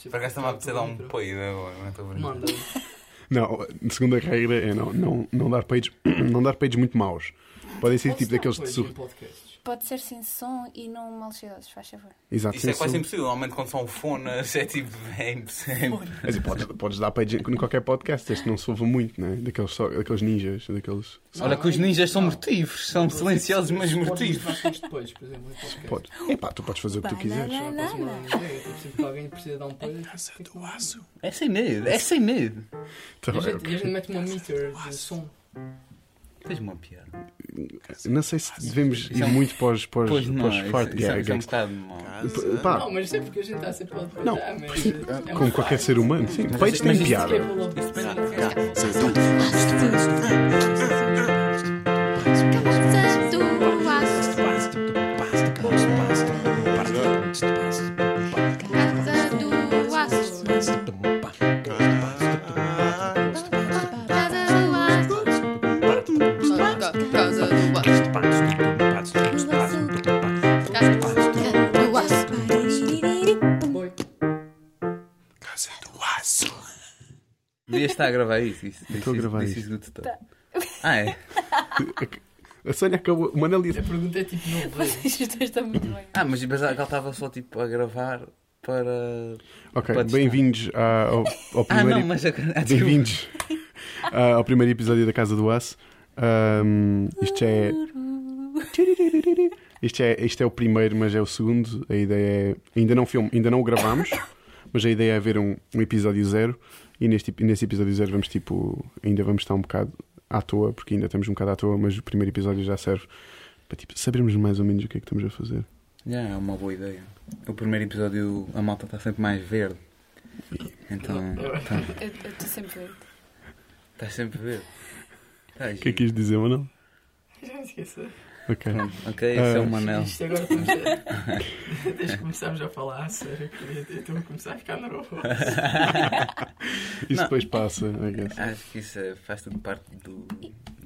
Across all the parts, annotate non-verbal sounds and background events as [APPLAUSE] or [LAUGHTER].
Tipo, Por acaso está-me a apetecer dar um peido agora, não estou a brincar. Manda. [LAUGHS] Não, a segunda regra é não, não, não dar peidos, [CLEARS THROAT] não dar peidos muito maus. Podem ser tipo daqueles de Pois, sur... em podcasts. Pode ser sem som e não maliciosos, faz favor. Exato, Isso é quase som. impossível. Normalmente quando são fonas [LAUGHS] é tipo. É impossível. Dizer, podes, podes dar peidos em em qualquer podcast, que não se ouve muito, né? Daqueles, só, daqueles ninjas, daqueles. Olha que os ninjas são mortivos. São silenciosos, mas mortivos. depois, por exemplo. Podes. Epá, tu podes fazer o que tu quiseres. Tipo, sempre que alguém precisa dar um peido. tipo, É sem medo, é sem medo. Tá a gente mete uma meter de som. Tens uma piada. Não sei se devemos ir é muito para os, para os, Pois para não, os fart isso, é- isso é um gags. bocado mau. P- Pá, Não, mas isso é porque a gente está sempre a. Não, mas como qualquer ser humano, sim. Mas Peidos isso- têm mas piada. Estar a gravar isso. isso Estou a gravar isso isso. do tutor. Ah, é? [LAUGHS] A Sónia acabou. O Manel A disse. pergunta é tipo, não veio. Vocês dois estão muito bem. Ah, mas pensava que ela estava só tipo a gravar para. Ok, bem-vindos a- ao, ao Ah, primeiro. não, mas. a-. Bem-vindos ah, ao primeiro episódio da Casa do Aço. Ahm, isto é. Isto é, isto é o primeiro, mas é o segundo. A ideia é. Ainda não, filme, ainda não o gravámos, mas a ideia é ver um, um episódio zero. E neste, e neste episódio zero vamos tipo. Ainda vamos estar um bocado à toa, porque ainda estamos um bocado à toa, mas o primeiro episódio já serve para tipo, sabermos mais ou menos o que é que estamos a fazer. Já, é uma boa ideia. O primeiro episódio a malta está sempre mais verde. Então. Eu estou sempre verde. Estás sempre verde. Tá, O que é que quis dizer, Manel? Já me esqueci. Ok. Ok, esse é Ah, o Manel. Isto agora estamos a... Desde que começámos a falar a sério, eu estou a começar a ficar nervoso. [LAUGHS] Isso Não. depois passa, I guess. Acho que isso é- faz tudo parte do.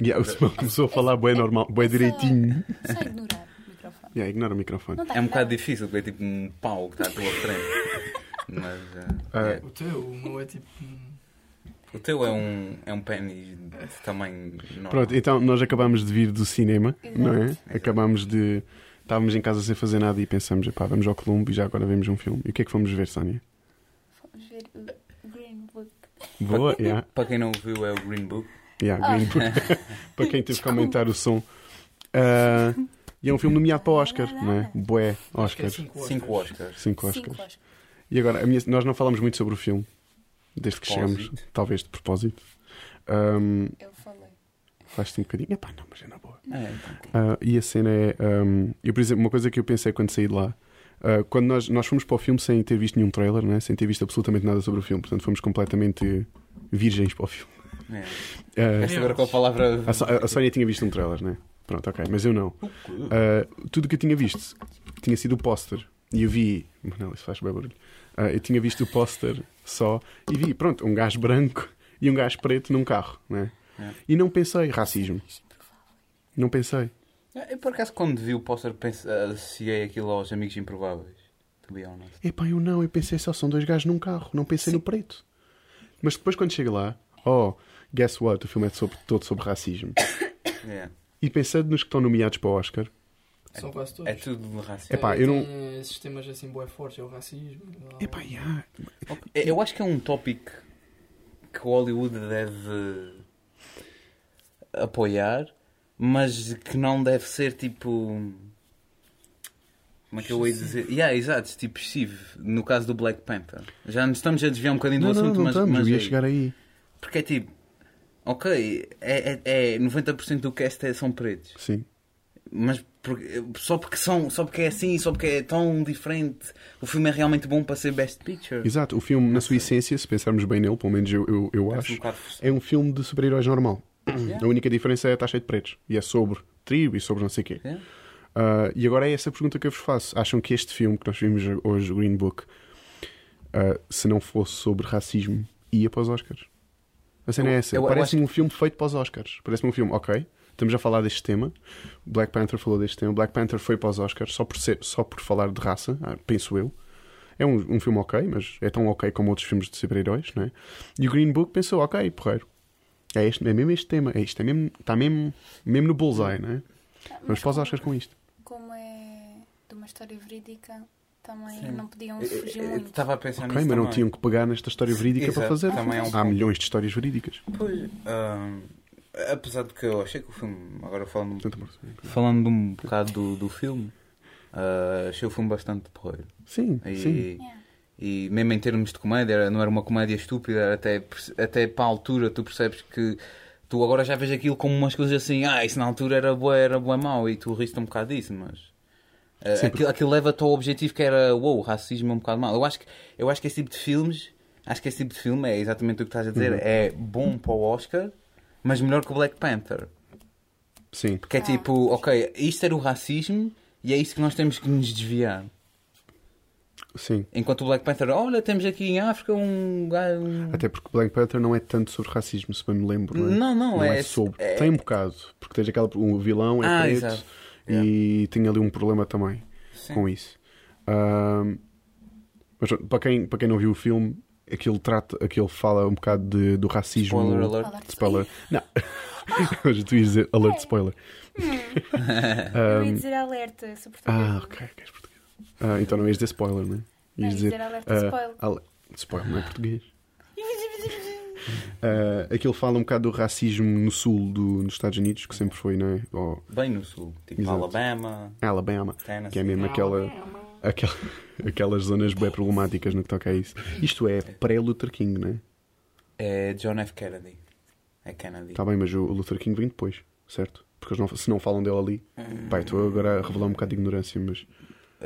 Yeah, o Simão começou a falar bem normal, bem direitinho. Só ignorar o microfone. Yeah, ignora o microfone. Tá É um bocado difícil, porque é tipo um pau que está à tua frente. [LAUGHS] Mas. ah, Ah, é. O teu, o meu é tipo. O teu é um, é um pênis de tamanho normal. Pronto, então nós acabámos de vir do cinema, Exato. não é? Exato. Acabámos de. Estávamos em casa sem fazer nada e pensamos, pá, vamos ao Colombo e já agora vemos um filme. E o que é que fomos ver, Sónia? Vamos ver o Green Book. Boa, yeah, Para quem não viu, é o Green Book. yeah, Green Book. [LAUGHS] Para quem teve que aumentar o som. Ah, e é um filme nomeado para o Oscar, não é? Bué, acho que é Oscars. cinco Cinco Oscars. Cinco Cinco Oscars. Oscars. E agora, a minha- nós não falamos muito sobre o filme, desde que chegamos, talvez de propósito. Um, Eu falei. Faz-te um bocadinho. Epá, não, mas é na boa. É, então. Ah, e a cena é. ahm, eu, por exemplo, uma coisa que eu pensei quando saí de lá. ah, quando nós, nós fomos para o filme sem ter visto nenhum trailer, né? sem ter visto absolutamente nada sobre o filme, portanto fomos completamente virgens para o filme. É. Agora com a palavra. a, So- a Sónia tinha visto um trailer, né? Pronto, ok, mas eu não. Ah, tudo o que eu tinha visto tinha sido o póster. E eu vi. Não, isso faz bem barulho. Ah, eu tinha visto o póster só e vi, pronto, um gajo branco e um gajo preto num carro, né? É. E não pensei racismo. Não pensei. Eu por acaso quando vi o póster associei aquilo aos amigos improváveis. To be honest. Epá, eu não, eu pensei só são dois gajos num carro, não pensei no preto. Mas depois quando chega lá, oh, guess what? O filme é sobre- todo sobre racismo. [COUGHS] É. E pensando nos que estão nomeados para o Oscar, São quase todos. É tudo de racismo. Epá, eu não- Tem esses temas assim, boé fortes, é o racismo. epá, yeah. Eu acho que é um tópico que o Hollywood deve apoiar, mas que não deve ser tipo. Como é que eu ia dizer? Yeah, exato, tipo excessivo. No caso do Black Panther. Já nos estamos a desviar um bocadinho do Não, não, assunto, não mas, estamos, mas eu ia é- chegar aí. Porque é tipo. Ok, é, é, é 90% do cast é- são pretos. Sim. Mas por- só, porque são, só porque é assim, só porque é tão diferente, o filme é realmente bom para ser Best Picture. Exato, o filme, na sua essência, se pensarmos bem nele, pelo menos eu, eu, eu um acho, é um filme de super-heróis normal. Yeah. A única diferença é estar cheio de pretos. E é sobre tribo e sobre não sei o quê. Yeah. Ah, e agora é essa pergunta que eu vos faço. Acham que este filme que nós vimos hoje, o Green Book, ah, se não fosse sobre racismo, ia para os Oscars? A cena Eu- é essa. Parece-me um filme feito para os Oscars. Parece-me um filme, ok, estamos a falar deste tema. Black Panther falou deste tema. Black Panther foi para os Oscars só por, ser, só por falar de raça, ah, penso eu. É um, um filme ok, mas é tão ok como outros filmes de super-heróis, não é? E o Green Book pensou, ok, porreiro. É, este, é mesmo este tema, é isto, é mesmo, está mesmo, mesmo no bullseye, não é? Ah, Vamos para os Oscars com isto. Como é de uma história verídica, também Sim. não podiam Eu- fugir eu muito. Estava a pensar Ok, nisso mas não também. tinham que pegar nesta história verídica para fazer. também é um Há ponto. milhões de histórias verídicas. Pois, ahm, apesar de que eu achei que o filme, agora falando, falando um bocado do, do filme, ah, achei o filme bastante porreiro. Sim, E, sim. Yeah. e mesmo em termos de comédia, não era uma comédia estúpida, era até, até para a altura tu percebes que tu agora já vês aquilo como umas coisas assim, ah, isso na altura era bué, era bué mau e tu riste um bocado disso, mas. Sim, aquilo, aquilo leva-te ao objetivo que era, uou, o racismo é um bocado mau. Eu acho, que, eu acho que esse tipo de filmes, acho que esse tipo de filme é exatamente o que estás a dizer, Uhum. é bom para o Oscar, mas melhor que o Black Panther. Sim. Porque é Ah. tipo, ok, isto era o racismo e é isso que nós temos que nos desviar. Sim. Enquanto o Black Panther, olha, temos aqui em África um gajo. um- Até porque Black Panther não é tanto sobre racismo, se bem me lembro. Não, é? Não, não, Não é, é- sobre. é- Tem um bocado, porque tens aquela. O vilão é Ah, preto exato. e tem ali um problema também Sim. com isso. Ahm, mas para quem, para quem não viu o filme, aquilo, trata, aquilo fala um bocado de- do racismo. Spoiler alert. Alert. Spoiler. Não. Mas tu ias dizer alert spoiler. Eu ia dizer alerta, sou portuguesa. Ah, ok, és português. Ah, então não ias dizer spoiler, não é? Não, Ias ia dizer alerta ah, spoiler. ale- Spoiler, não é português. [LAUGHS] Ah, aquilo fala um bocado do racismo no sul do, dos Estados Unidos, que sempre foi, não é? Ou Bem no sul. Tipo Exato. Alabama, Alabama, Tennessee. que é mesmo aquela, aquela, [LAUGHS] aquelas zonas bem problemáticas no que toca a isso. Isto é pré-Luther King, não é? É John F. Kennedy. É Kennedy. Está bem, mas o Luther King vem depois, certo? Porque não, se não falam dele ali. Pai, estou agora a revelar um bocado de ignorância, mas.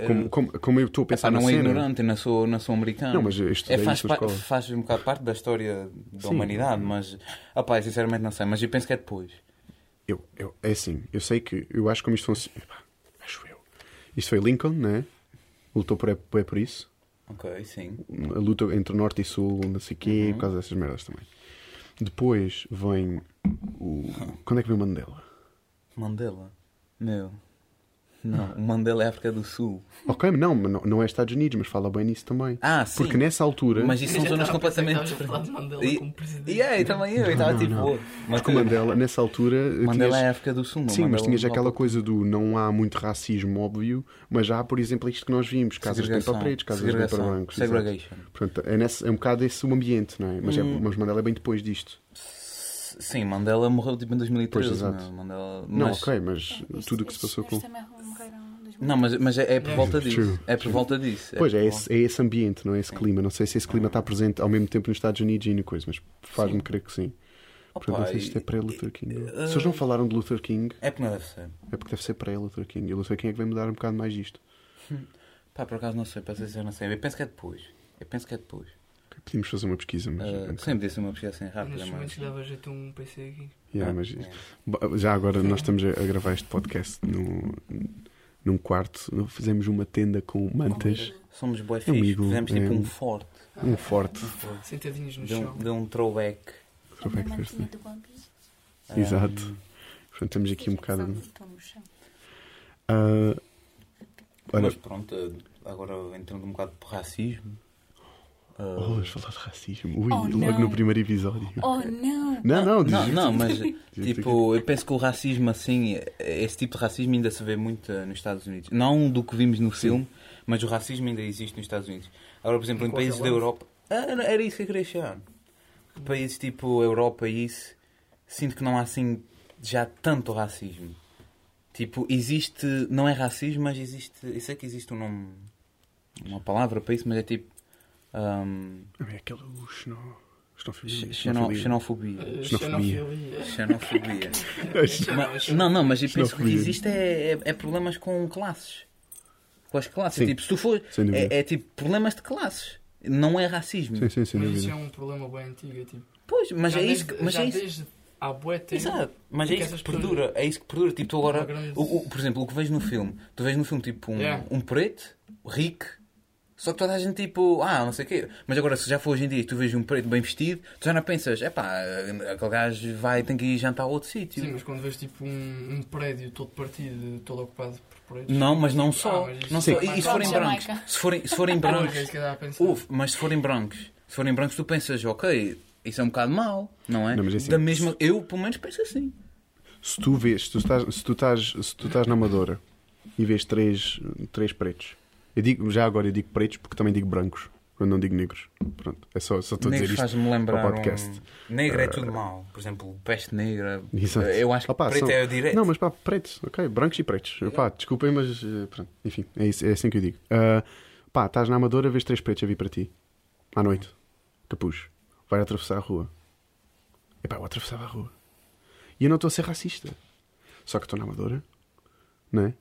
Como, como, como eu estou a pensar Epá, na não é cena. ignorante, não sou, não sou americano. Não, mas eu estudei é, faz, na pa- faz um bocado parte da história da Sim. humanidade, mas opá, sinceramente não sei, mas eu penso que é depois. Eu, eu, é assim, eu sei que. Eu acho como isto funciona. Acho eu. Isto foi Lincoln, né? Lutou por, é por isso. Ok, sim. A luta entre Norte e Sul, não sei quê, Uhum. por causa dessas merdas também. Depois vem o. Quando é que vem o Mandela? Mandela. Meu. Não, o Mandela é África do Sul. Ok, não, mas não, não é Estados Unidos, mas fala bem nisso também. Ah, sim. Porque nessa altura. Mas isso são zonas completamente estavas a falar de diferentes. Mandela E- como presidente. E aí, também eu, estava tipo. não. "Oh." Mas Porque o Mandela, nessa altura. Mandela tinhas- é África do Sul, não Sim, mas Mandela tinhas aquela coisa do não há muito racismo óbvio, mas há, por exemplo, isto que nós vimos: casas de para pretos, casas de para Segregação. brancos. Segregation. Portanto, é, nesse, é um bocado esse o ambiente, não é? Mas, é, Hum. mas Mandela é bem depois disto. Sim, Mandela morreu tipo em 2013. Pois, exato. não, Mandela... Não, mas... ok, mas Estes- tudo o que se passou com. senhores também morreram em 2000. Não, mas, mas é, é por Yeah. volta disso. True, É por true. volta disso. Pois é, esse, é esse ambiente, não é esse Sim. clima. Não sei se esse clima está presente ao mesmo tempo nos Estados Unidos e no coisa, mas faz-me crer que sim. volta- Portanto, não Opa, sei se isto é pré-Luther King. Se eles não falaram de Luther King, É porque não deve ser. é porque deve ser pré-Luther King. E o Luther King é que vai mudar um bocado mais disto. Pá, por acaso não sei, para ser sincero, não sei. Eu penso que é depois. Eu penso que é depois. Podíamos fazer uma pesquisa, mas. Uh, sempre disse uma pesquisa assim rápida, mas. momentos dava jeito um PC aqui. yeah, Ah, mas é. Já agora nós estamos a a gravar este podcast num, num quarto. Fizemos uma tenda com mantas, Somos bué Amigo, fixe. Fizemos tipo é. um forte. um forte. Sentadinhos no chão. um- deu um throwback. É mantinha do One Piece. Ah, Exato. Portanto, temos aqui um bocado. No chão. Olha, Mas pronto, agora entrando um bocado por racismo. Oh, uh, vamos falar de racismo. Ui, Oh, logo não. no primeiro episódio. Oh não! Não, não, diz não, não, mas isto tipo, eu penso que o racismo assim, esse tipo de racismo ainda se vê muito uh, nos Estados Unidos. Não do que vimos no filme, mas o racismo ainda existe nos Estados Unidos. Agora, por exemplo, Em em países da. Europa. Ah, Era era isso que eu queria chegar. Países tipo Europa e isso, sinto que não há assim já tanto racismo. Tipo, existe. Não é racismo, mas existe. Eu sei que existe um nome. Uma palavra para isso, mas é tipo. Um, é aquele o xeno... xenofobia. xenofobia. Eh, Xenofobia. Xenofobia. Xenofobia. [LAUGHS] Mas- não, não, mas eu penso que o que existe é, é, é problemas com classes. Com as classes. Sim. Tipo, se tu for. É, é tipo problemas de classes. Não é racismo. Sim, sim, sem Mas isso é um problema bem antigo. é Tipo, Pois, mas já é desde, isso. que- Mas já é isso. desde há bué tempo. Exato, mas é isso que perdura, é isso que perdura. Tipo, tu agora, o, o- por exemplo, o que vês no filme, tu vês no filme tipo um, Yeah. um preto, rico, só que toda a gente tipo, ah, não sei o quê. Mas agora, se já for hoje em dia e tu vês um preto bem vestido, tu já não pensas, é pá, aquele gajo vai, tem que ir jantar a outro sítio. Sim, mas quando vês tipo um, um prédio todo partido, todo ocupado por pretos. Não, mas não só. Ah, mas não só. E, se forem brancos? Se forem, se forem [LAUGHS] brancos. Uf, mas se forem brancos, se forem brancos, tu pensas, ok, isso é um bocado mau, não é? Não, mas é assim. da mesma, eu pelo menos penso assim. Se tu vês, se tu estás, se tu estás, se tu estás na Amadora e vês três, três pretos, eu digo, já agora eu digo pretos porque também digo brancos, quando não digo negros. Pronto, é só, só estou a dizer isto. faz-me lembrar. para o podcast. Um... Negro é tudo mau. Por exemplo, peste negra. Exato. Eu acho que Opa, preto são- é o direito. Não, mas pá, pretos, ok, brancos e pretos. Pá, desculpem, mas eh, pronto, enfim, é, isso- é assim que eu digo. Ah, pá, estás na Amadora, vês três pretos a vir para ti, à noite, capuz, vai atravessar a rua. Epá, eu atravessava a rua. E eu não estou a ser racista. Só que estou na Amadora, não é?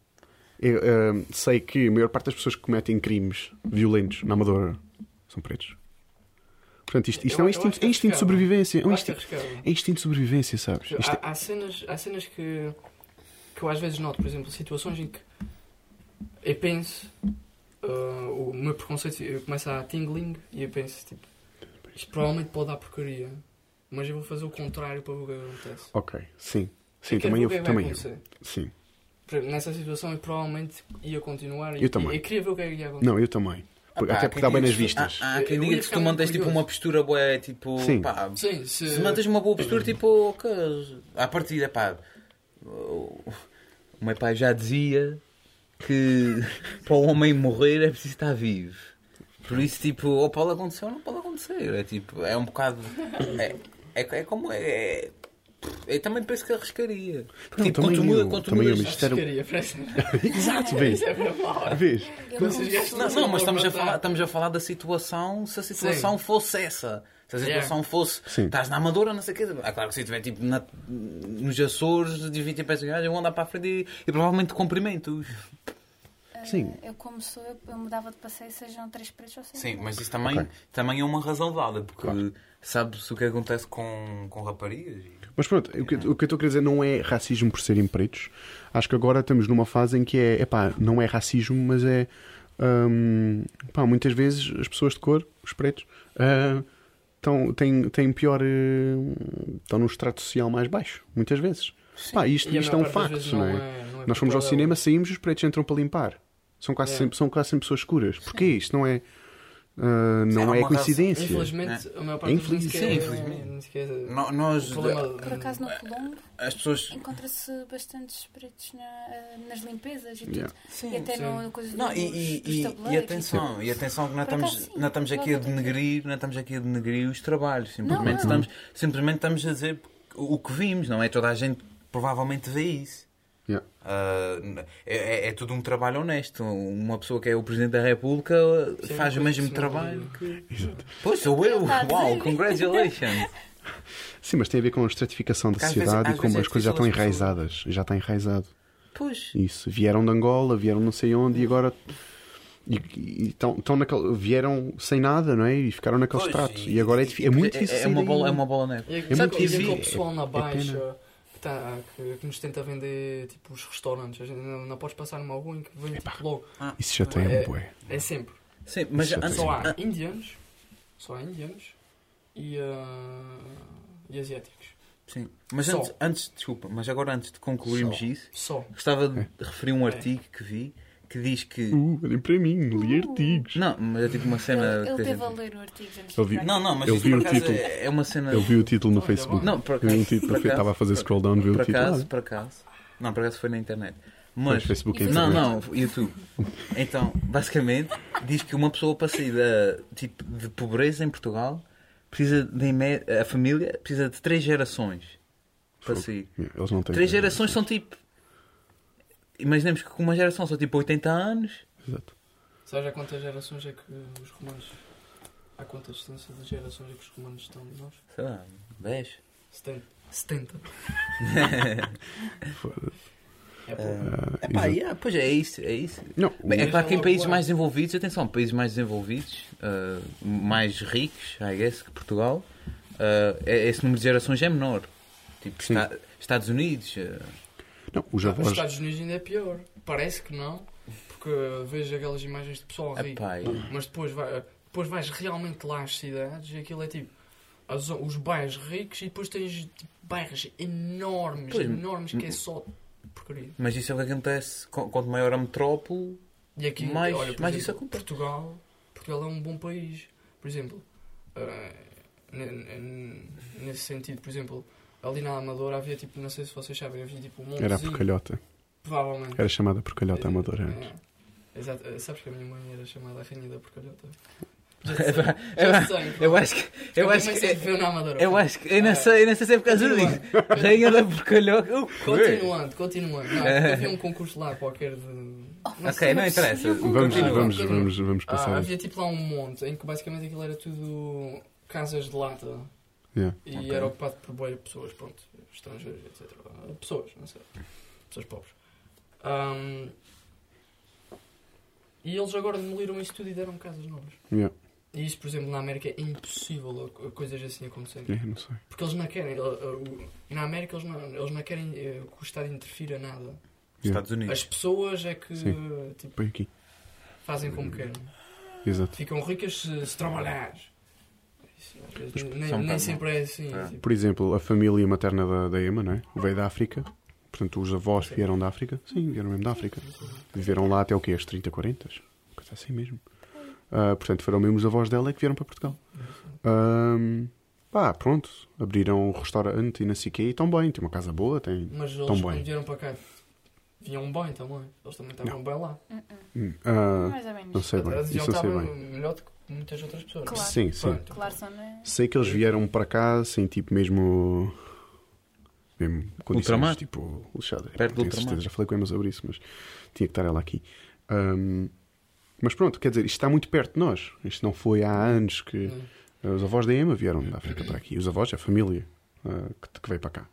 Eu ah, sei que a maior parte das pessoas que cometem crimes violentos na Amadora são pretos. Portanto, isto, isto Eu- é um instinto, é instinto de sobrevivência. É um instinto, arriscava. é instinto de sobrevivência, sabes? Isto é- Há, há cenas, há cenas que, que eu às vezes noto, por exemplo, situações em que eu penso, ah, o meu preconceito eu começo a tingling e eu penso, tipo, isto provavelmente pode dar porcaria, mas eu vou fazer o contrário para ver o que acontece. Ok, sim. Sim, também eu. é Também eu. Sim. Exemplo, Nessa situação eu provavelmente ia continuar e Eu também. eu queria ver o que é que ia acontecer. Não, eu também. Porque- Ah, pá, Até porque dá bem nas vistas. Há, há quem diga que tu mantas tipo uma postura boa, tipo. Sim. Pá, Sim, se, se mantas uma boa postura, tipo. ok, à partida, pá. O o meu pai já dizia que para o homem morrer é preciso estar vivo. Por isso, tipo, ou pode acontecer ou não pode acontecer. É tipo, é um bocado. É, é, é como. É, eu também penso que arriscaria. Não, tipo, também eu, muda- também eu, Porcaria, parece. Exato, vês. É. Vês? Não- Não, mas estamos a, falar, estamos a falar da situação se a situação fosse essa. Se a situação fosse. Sim. Estás na Amadora, não sei o quê. É claro que se estiver tipo na- nos Açores, de 20 peças gajos, eu vou andar para a frente e, e provavelmente cumprimentos. Sim. Eu, como sou, eu, eu mudava de passeio, sejam três pretos ou seja. Sim, mas isso também, Ok. também é uma razão válida, porque Claro. sabe-se o que acontece com, com raparigas. Mas pronto, o que, o que eu estou a querer dizer não é racismo por serem pretos. Acho que agora estamos numa fase em que é, epá, não é racismo, mas é. hum, pá, muitas vezes as pessoas de cor, os pretos, estão, têm, têm pior. eh, estão num extrato social mais baixo, muitas vezes. Pá, isto, isto é um facto, das vezes não é? não é Nós fomos ao cinema, saímos e os pretos entram para limpar. São quase, É. sempre, são quase sempre pessoas escuras. Porquê? Isto não é. Sim, não é uma coincidência. Infelizmente, a maior parte É infeliz- sim, infelizmente. sequer- No- Nós, problema- Por acaso no Colombo as pessoas. encontra-se bastantes pretos na- eh, nas limpezas e tudo. Yeah. Sim, e até sim. no coisa Não, dos, e, dos e, e atenção, e atenção que não estamos, acaso, sim. não estamos aqui a Logo aqui. denegrir, não estamos aqui a denegrir os trabalhos. Simplesmente, Não, não. Estamos, simplesmente estamos a dizer o que vimos, não é? Toda a gente provavelmente vê isso. Yeah. Ah, é, é- é tudo um trabalho honesto. Uma pessoa que é o Presidente da República Sim, faz o uma mesmo que trabalho que. Pois sou eu! Uau, congratulations! [LAUGHS] Sim, mas tem a ver com a estratificação da Porque vezes- sociedade às e como vezes é as coisas já estão enraizadas. Já está enraizado. Pois. Isso. Vieram de Angola, vieram não sei onde e agora. E, e estão, estão naquele, vieram sem nada, não é? E ficaram naquele Pois, extrato. E, agora é, é muito é, difícil. é sair uma daí. bola, é uma bola neve. E é, muito sabe, e difícil. aquele pessoal na É baixa tá, que, que nos tenta vender tipo, os restaurantes. A gente não, não podes passar numa rua em que vem tipo, logo. Isso já tem, É- bué. É sempre. Sim, mas já. Só há an- indianos, só há indianos e, ah, e asiáticos. sim. mas antes, antes, desculpa, mas agora antes de concluirmos Só. isso, Só. gostava de É. referir um artigo que vi que diz que. Uh, olhem para mim, li artigos. Não, mas é tipo uma cena. Ele, ele teve a ler o artigo antes vi. Não, não, mas Eu isto vi por o acaso título. é é uma cena. Eu vi o título no Facebook. Não, por Eu vi um acaso. título, por acaso- estava a fazer scroll down, vi o Por título. acaso, Ah, por acaso. Não, por acaso foi na internet. Mas. Facebook é E Não, não, YouTube. Então, basicamente, diz que uma pessoa para sair da, tipo, de pobreza em Portugal precisa de, a família precisa de três gerações para sair. Eles não têm. Três gerações são tipo. Imaginemos que com uma geração são tipo 80 anos. Exato. Sabes há quantas gerações é que os romanos. Há quanta distância de gerações é que os romanos estão de nós? Sei lá, 10. 70. 70. Foda-se. É pouco. Ah, Epá, exato. yeah, pois é isso, é isso. Não, Bem, é claro que em países mais desenvolvidos, atenção, países mais desenvolvidos, ah, mais ricos, I guess, que Portugal, ah, é- esse número de gerações é menor. Tipo, Sim. Estados Unidos, ah, não, os Nos avós. Estados Unidos ainda é pior. Parece que não, porque vejo aquelas imagens de pessoal rico. epá, yeah. Mas depois, vai, depois vais realmente lá às cidades e aquilo é tipo as- os bairros ricos e depois tens tipo, bairros enormes, Pois, enormes que é só porcaria. Mas isso é o que acontece qu- quanto maior a metrópole. E aqui, Mais- olha, mais exemplo, isso acontece. Portugal, Portugal é um bom país. Por exemplo, ne- nesse sentido, por exemplo, ali na Amadora havia tipo, não sei se vocês sabem, havia tipo um Era a porcalhota. provavelmente. Era chamada porcalhota amadora antes. É. Exato. Ah, Sabes que a minha mãe era chamada a rainha da porcalhota? Eu- [LAUGHS] Já sei. Eu acho que. Eu acho que. Eu acho que. Eu não sei, eu não sei se é por causa disso. Rainha da porcalhoca. O quê? Continuando, continuando. Não, [LAUGHS] havia um concurso lá qualquer de. Não Ok, não interessa. Vamos, vamos, vamos, vamos Ah, passar. havia tipo lá um monte em que basicamente aquilo era tudo casas de lata Yeah. e Ok. era ocupado por boia pessoas, pronto, estrangeiras, etc. Pessoas, não sei. Pessoas pobres. Ahm, e eles agora demoliram isso tudo e deram casas novas. Yeah. E isso, por exemplo, na América é impossível coisas assim acontecerem. Yeah, não sei. Porque eles não querem. o- Na América eles não, eles não querem eh, que o Estado interfira nada. Estados Unidos. As pessoas é que tipo, fazem como querem. Exato. Ficam ricas se, se trabalhares. Nem, são um nem sempre é assim. É. Por exemplo, a família materna da, da Emma, não é? Veio da África. Portanto, os avós vieram da África. Sim, vieram mesmo da África. Viveram lá até o quê? As 30, 40? Coisa assim mesmo. Ah, portanto, foram mesmo os avós dela que vieram para Portugal. Ahm, pá, pronto. Abriram um restaurante e não sei o quê. E estão bem. Tem uma casa boa. Tem... Mas Tão eles bem. quando vieram para cá vinham bem também. Eles também estavam bem lá. Mais ou menos. não sei bem. Eles Isso eu sei bem. melhor do que muitas outras pessoas. Claro. Sim, sim. Pronto. Claro, é. Sei que eles vieram para cá sem tipo mesmo. Mesmo condições Ultramar? tipo lixadas. Perto do Tenho ultramar. certeza, já falei com a Emma sobre isso, mas tinha que estar ela aqui. Ahm, mas pronto, quer dizer, isto está muito perto de nós. Isto não foi há anos que. Não. Os avós da Emma vieram da África para aqui. Os avós, a família ah, que, que veio para cá.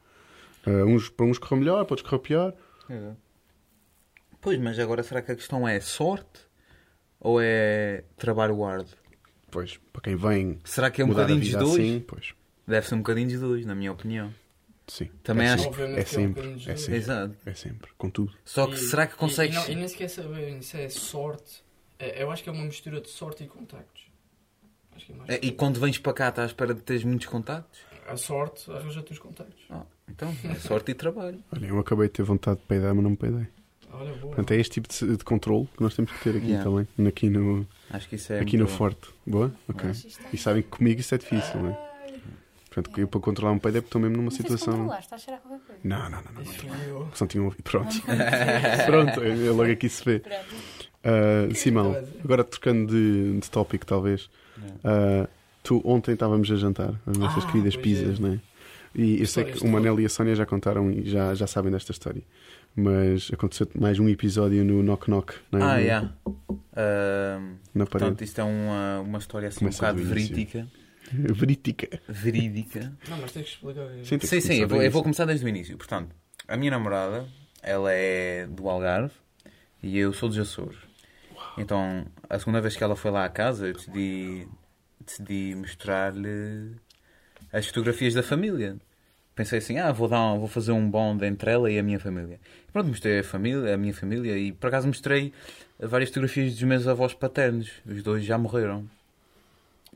Ah, uns, para uns correu melhor, para outros correu pior. É. Pois, mas agora será que a questão é sorte ou é trabalho árduo? Pois, para quem vem Será que é um bocadinho dos dois? assim, pois, Deve ser um bocadinho dos dois, na minha opinião. sim. Também é acho- é que é um sempre, bocadinho de é dois. sempre, Exato. é sempre, com tudo. Só que E- será que e- consegues. E, não, e nem sequer saber se é sorte. É, eu acho que é uma mistura de sorte e contactos. Acho que é mais É, E quando vens para cá, estás à espera de teres muitos contactos? A sorte arranja-te os contactos. Ah, então, é sorte e trabalho. Olha, eu acabei de ter vontade de peidar, mas não me peidei. Olha, boa. Portanto, é este tipo de, de controle que nós temos que ter aqui Yeah. também. Aqui no, Acho que isso é. aqui no forte. Boa? Ok. É- E sabem que comigo isso é difícil, não é? Portanto, eu para controlar um peido é porque estou mesmo numa Não se situação. está a cheirar qualquer coisa. Não, não, não, não. Eu. Só tinham ouvido. Pronto. [LAUGHS] Pronto, é logo aqui se vê. Ah, Simão, agora trocando de, de tópico, talvez. Ah, tu, ontem estávamos a jantar, as nossas Ah, queridas pois pizzas, é. não é? E eu sei que o. Manel e a Sónia já contaram e já, já sabem desta história. Mas aconteceu mais um episódio no Knock Knock, não é? Ah, No- yeah. Ahm, Na parede. portanto, isto é uma, uma história assim Começa um bocado verídica. [LAUGHS] Verídica. Verídica. Não, mas tens que explicar. Sim, Sim, sim, eu vou, eu vou começar desde o início. Portanto, a minha namorada, ela é do Algarve e eu sou dos Açores. Então, a segunda vez que ela foi lá à casa, eu decidi, decidi mostrar-lhe as fotografias da família. Pensei assim, ah, vou, dar um- vou fazer um bond entre ela e a minha família. E pronto, mostrei a, família, a minha família e por acaso mostrei várias fotografias dos meus avós paternos. Os dois já morreram.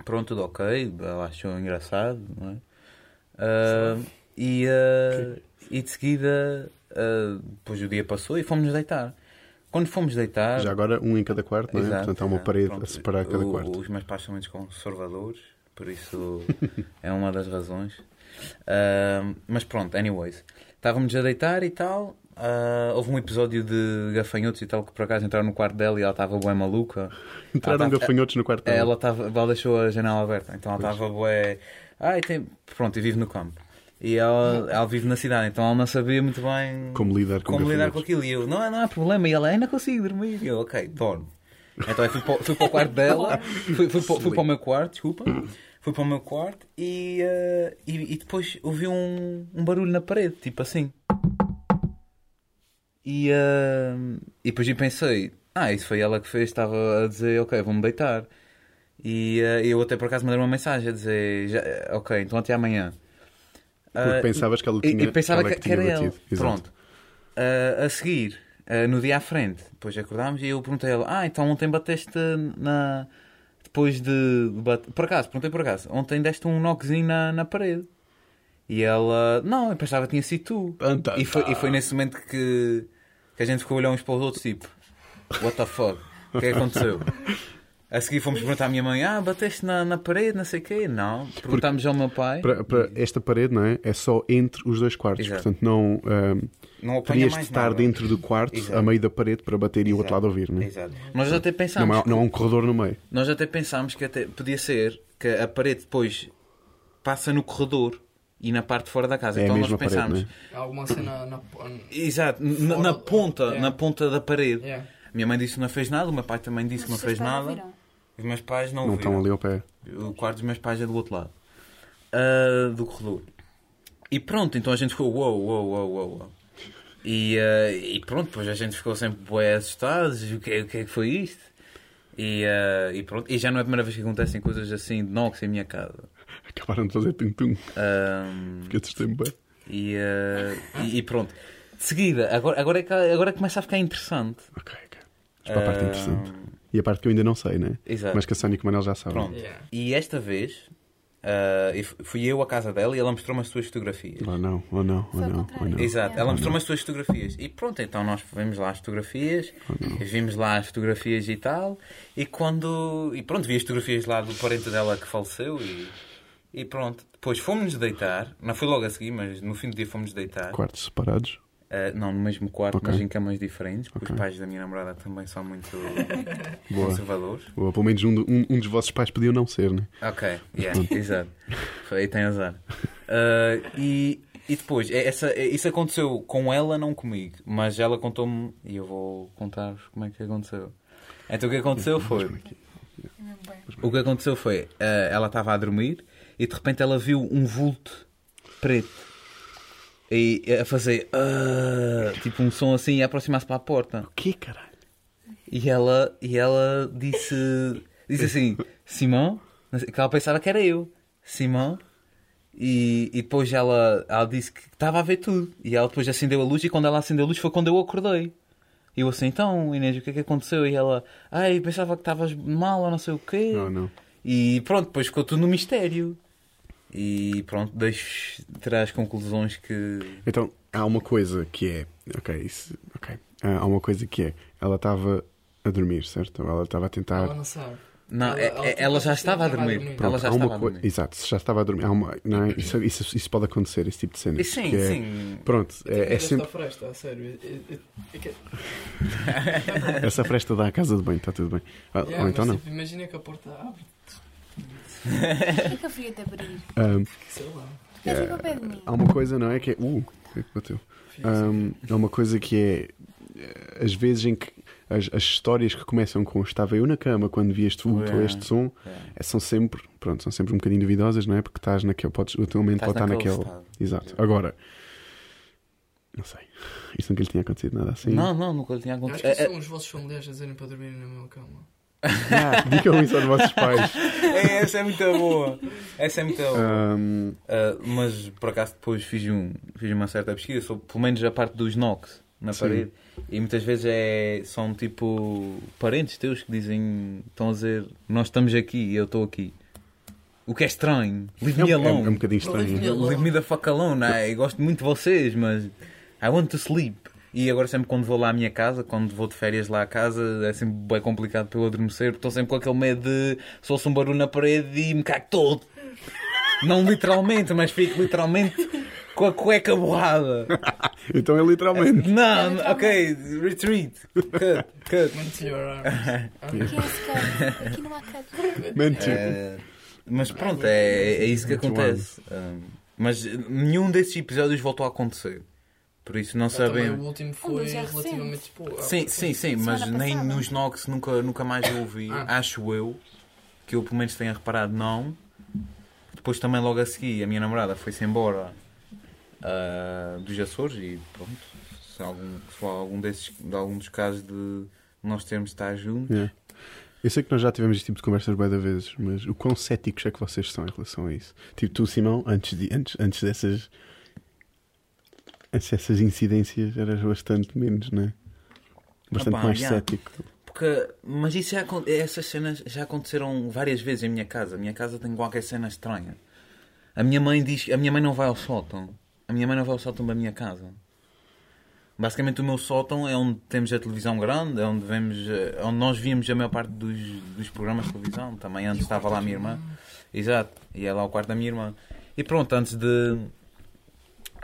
Pronto, tudo ok, ela achou engraçado, não é? Ah, e, ah, e de seguida, ah, depois o dia passou e fomos deitar. Quando fomos deitar. Já agora um em cada quarto, não é? Exato, Portanto, há uma parede Pronto, a separar cada o- quarto. Os meus pais são muito conservadores, por isso [LAUGHS] é uma das razões. Ah, mas pronto, anyways. Estávamos a deitar e tal. ah, houve um episódio de gafanhotos e tal que por acaso entraram no quarto dela e ela estava bem maluca. Entraram tá. gafanhotos no quarto dela. Ela, estava, ela deixou a janela aberta, então ela estava bué. Ai, tem... Pronto, e vive no campo. E ela, ela vive na cidade, então ela não sabia muito bem Como lidar com como lidar com aquilo. E eu, não, não há problema. E ela, ainda consigo dormir. E eu, ok, dorme. Então eu fui para, o- fui para o quarto dela, fui, fui, para, fui para o meu quarto, desculpa. Fui para o meu quarto e, eh, e, e depois ouvi um, um barulho na parede, tipo assim. E, eh, e depois eu pensei, ah, isso foi ela que fez, estava a dizer, ok, vou-me deitar. E eh, eu até por acaso mandei uma mensagem a dizer, já, ok, então até amanhã. Porque pensavas que ela tinha, e pensava ela que, que que tinha era batido. Exato. Pronto. A seguir, no dia à frente, depois acordámos e eu perguntei a ela: Ah, então ontem bateste na. Depois de. bate- Por acaso, perguntei por acaso: Ontem deste um knockzinho na, na parede. E ela, não, eu pensava que tinha sido tu. Tan, E foi, e foi nesse momento que, que a gente ficou a olhar uns para os outros, tipo, what the fuck? O que é que aconteceu? [LAUGHS] A seguir fomos perguntar à minha mãe, ah, bateste na, na parede, não sei o quê. Não. Perguntámos ao meu pai. Para, para esta parede, não é? É só entre os dois quartos. Exato. Portanto, não. ahm, Não apanha terias de estar nada. dentro do quarto, Exato. a meio da parede, para bater e o outro Exato. lado ouvir, não é? Exato. Nós até Não, pensámos, há, não há um corredor no meio. nós até pensámos que até podia ser que a parede depois passa no corredor e na parte de fora da casa. É a então nós parede, pensámos, não é? Há alguma cena na. exato, na, na ponta, Yeah. na ponta da parede. Yeah. Minha mãe disse que não fez nada, o meu pai também disse Mas que não fez nada. ouviram? Os meus pais não, Não estão ali ao pé. O quarto dos meus pais é do outro lado Ah, do corredor. E pronto, então a gente ficou uou, uou, uou, uou. E, ah, e pronto, depois a gente ficou sempre bué assustados. O que, é- o que é que foi isto? E, ah, e pronto, e já não é a primeira vez que acontecem coisas assim de nox em minha casa. Acabaram de fazer tum-tum. Ahm, Fiquei assustei-me bem. e, ah, e, e pronto. De seguida, agora, agora, é que, agora começa a ficar interessante. Ok, ok. Mas para a parte interessante. E a parte que eu ainda não sei, né? Exato. Mas que a Sónia e que o Manel já sabem. Pronto. Yeah. E esta vez, f- fui eu à casa dela e ela mostrou-me as suas fotografias. Ou não, ou não, ao não, ou contrário. não. Exato, ela mostrou-me as suas fotografias. E pronto, então nós vimos lá as fotografias, vimos lá as fotografias e tal. E quando. E pronto, vi as fotografias lá do parente dela que faleceu e. E pronto, depois fomos-nos deitar. Não foi logo a seguir, mas no fim do dia fomos deitar. Quartos separados. Ah, não, no mesmo quarto, Ok. mas em camas diferentes, porque Ok. os pais da minha namorada também são muito [LAUGHS] Boa. conservadores. Ou pelo menos um, do- um, um dos vossos pais podiam não ser, né? Ok, yeah, exato. Foi- Aí tem azar. Ah, e, e depois, é- essa, é- isso aconteceu com ela, não comigo. Mas ela contou-me, e eu vou contar-vos como é que aconteceu. Então o que aconteceu foi. É. O que aconteceu foi, ah, ela estava a dormir e de repente ela viu um vulto preto. E a fazer ah, tipo um som assim e a aproximar-se para a porta. O quê, caralho? E ela, e ela disse, disse assim, Simão, que ela pensava que era eu, Simão, e, e depois ela, ela disse que estava a ver tudo. E ela depois acendeu a luz e quando ela acendeu a luz foi quando eu acordei. E eu assim, então Inês, o que é que aconteceu? E ela, ai, pensava que estavas mal ou não sei o quê. Não, não. E pronto, depois ficou tudo no mistério. E pronto, deixo as conclusões que... Então, há uma coisa que é. Ok, isso. Ok. Ah, há uma coisa que é. Ela estava a dormir, certo? Ou ela estava a tentar. Ela não sabe. Não, Ela- é- ela é- ela já estava a a dormir. dormir. Pronto, Ela já há uma estava a dormir. Exato, se já estava a dormir. Há uma... não é? isso, isso, isso pode acontecer, esse tipo de cena. Sim, é- sim. Pronto, é, é sempre. desta fresta, a sério. [LAUGHS] Essa fresta dá à casa de banho, está tudo bem. Ah, Yeah, ou então mas, não. tipo, imagina que a porta abre, [LAUGHS] é que eu fui te abrir? Sei lá. Mim? há uma coisa, não é? Que é. Uh, o que é que bateu? Ahm, há uma coisa que é. eh, Às vezes em que. As, as histórias que começam com estava eu na cama quando vi este vulto ou Yeah. este som Yeah. eh, são sempre pronto são sempre um bocadinho duvidosas não é porque estás naquele podes, o teu Estás pode estar naquele estado. exato agora não sei isso nunca lhe tinha acontecido nada assim Não, não, nunca lhe tinha Eu acho acontecido. que É, são os vossos familiares a dizerem para dormirem na mesma cama. Ah, digam isso aos vossos pais é, essa é muito boa. Essa é muito boa. Ahm, Ah, mas por acaso depois fiz, um, fiz uma certa pesquisa sobre pelo menos a parte dos knocks na Sim. parede. E muitas vezes é, são tipo parentes teus que dizem, estão a dizer, nós estamos aqui e eu estou aqui. O que é estranho. Leave é, me um, é, um- alone. é um bocadinho Leave me estranho alone. Leave me the fuck alone. Eu gosto muito de vocês, mas I want to sleep. E agora sempre quando vou lá à minha casa, quando vou de férias lá à casa, é sempre bem complicado para eu adormecer, porque estou sempre com aquele medo de se ouço um barulho na parede e me cago todo. Não literalmente, mas fico literalmente com a cueca borrada. [LAUGHS] então é literalmente Não, ok, retreat. Cut, cut. [LAUGHS] [LAUGHS] Arms. Aqui é não há mentira É, mas pronto, é, é isso que acontece. Um, mas nenhum desses episódios voltou a acontecer. Por isso não sabemos. o último Um foi é relativamente pouco. Sim, sim, sim, mas nem nos Nox nunca, nunca mais ouvi, Ah. acho eu, que eu pelo menos tenha reparado, não. Depois também logo a seguir a minha namorada foi-se embora ah, dos Açores e pronto, se algum, se for algum desses, de algum dos casos de nós termos de estar juntos. Yeah. Eu sei que nós já tivemos este tipo de conversas de vezes, mas o quão céticos é que vocês são em relação a isso? Tipo, tu, Simão, antes, de, antes, antes dessas dessas incidências eras bastante menos, não é? Bastante Opa, mais yeah. cético. Porque, mas isso já, essas cenas já aconteceram várias vezes em minha casa. A minha casa tem qualquer cena estranha. A minha mãe diz. A minha mãe não vai ao sótão. A minha mãe não vai ao sótão da minha casa. Basicamente o meu sótão é onde temos a televisão grande, é onde, vemos, eh, onde nós víamos a maior parte dos, dos programas de televisão. Também antes estava lá a minha irmã. Exato. E é lá o quarto da minha irmã. E pronto, antes de.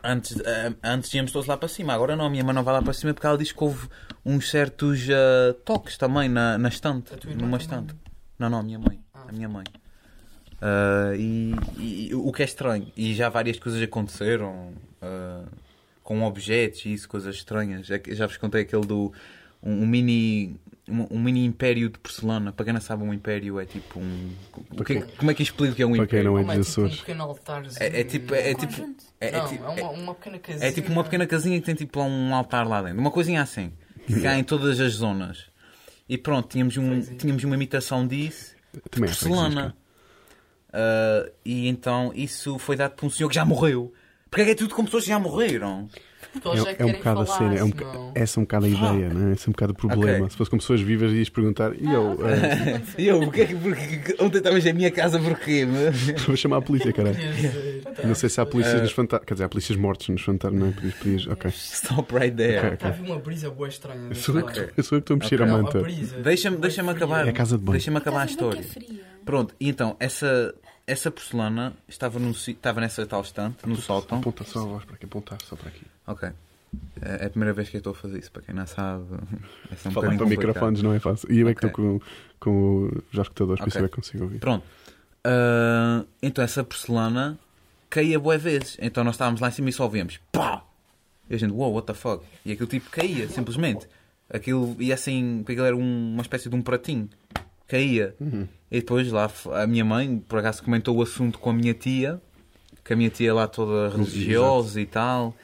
Antes, eh, antes íamos todos lá para cima. Agora não, a minha mãe não vai lá para cima porque ela diz que houve uns certos eh, toques também na, na estante. Numa estante. Não, não, a minha mãe. Ah. A minha mãe. Ah, e, e- o que é estranho. E já várias coisas aconteceram com objetos e isso, coisas estranhas. É Já vos contei aquele do. Um, um mini. Um, um mini império de porcelana. Para quem não sabe, um império é tipo um. o que- como é que explico que é um Para quem império? não é Como dos tipo um Açores. pequeno altarzinho. É- é tipo- é tipo- Conjunto. É, é tipo- é uma, uma pequena casinha. é tipo uma pequena casinha que tem tipo lá um altar lá dentro. Uma coisinha assim. Que cai em todas as zonas. E pronto, tínhamos, um, tínhamos uma imitação disso. Também é porcelana. Ah, e então isso foi dado por um senhor que já morreu. Porque é que é tudo com pessoas que já morreram? É, é um bocado a cena, é um, senão- boca- essa é um bocado a ideia, né? esse é um bocado o problema. Ok. Se fosse com pessoas vivas, ias perguntar, e eu, [LAUGHS] eh, E eu, porque é que porque, ontem estavas em minha casa porquê? [LAUGHS] vou chamar a polícia, [LAUGHS] dizer, Não sei se há polícias Eh, nos fantasmas. Quer dizer, há polícias mortos nos fantasmas, não é? Podias, podias, ok. Stop right there. Ok. Está a vir uma brisa boa estranha. Sou eu, que, eu sou eu que estou a mexer Ok. a a manta. Deixa-me deixa acabar. É a casa de banho. Deixa-me acabar a que história. é. Pronto, e então, essa, essa porcelana estava, no, estava nessa tal estante, no sótão. Aponta só a voz para aqui, apontar só para aqui. Ok. É a primeira vez que eu estou a fazer isso, para quem não sabe. É um Falar para complicado. microfones não é fácil. E eu é que estou com, com os escutadores, por isso Ok. é que consigo ouvir. Pronto. Ah, então essa porcelana caía boas vezes. Então nós estávamos lá em cima e só víamos pá! E a gente, wow, what the fuck? E aquilo tipo caía, simplesmente. Aquilo ia assim, porque aquilo era um- uma espécie de um pratinho. Caía. Uhum. E depois lá a minha mãe, por acaso, comentou o assunto com a minha tia, que a minha tia é lá toda religiosa e tal.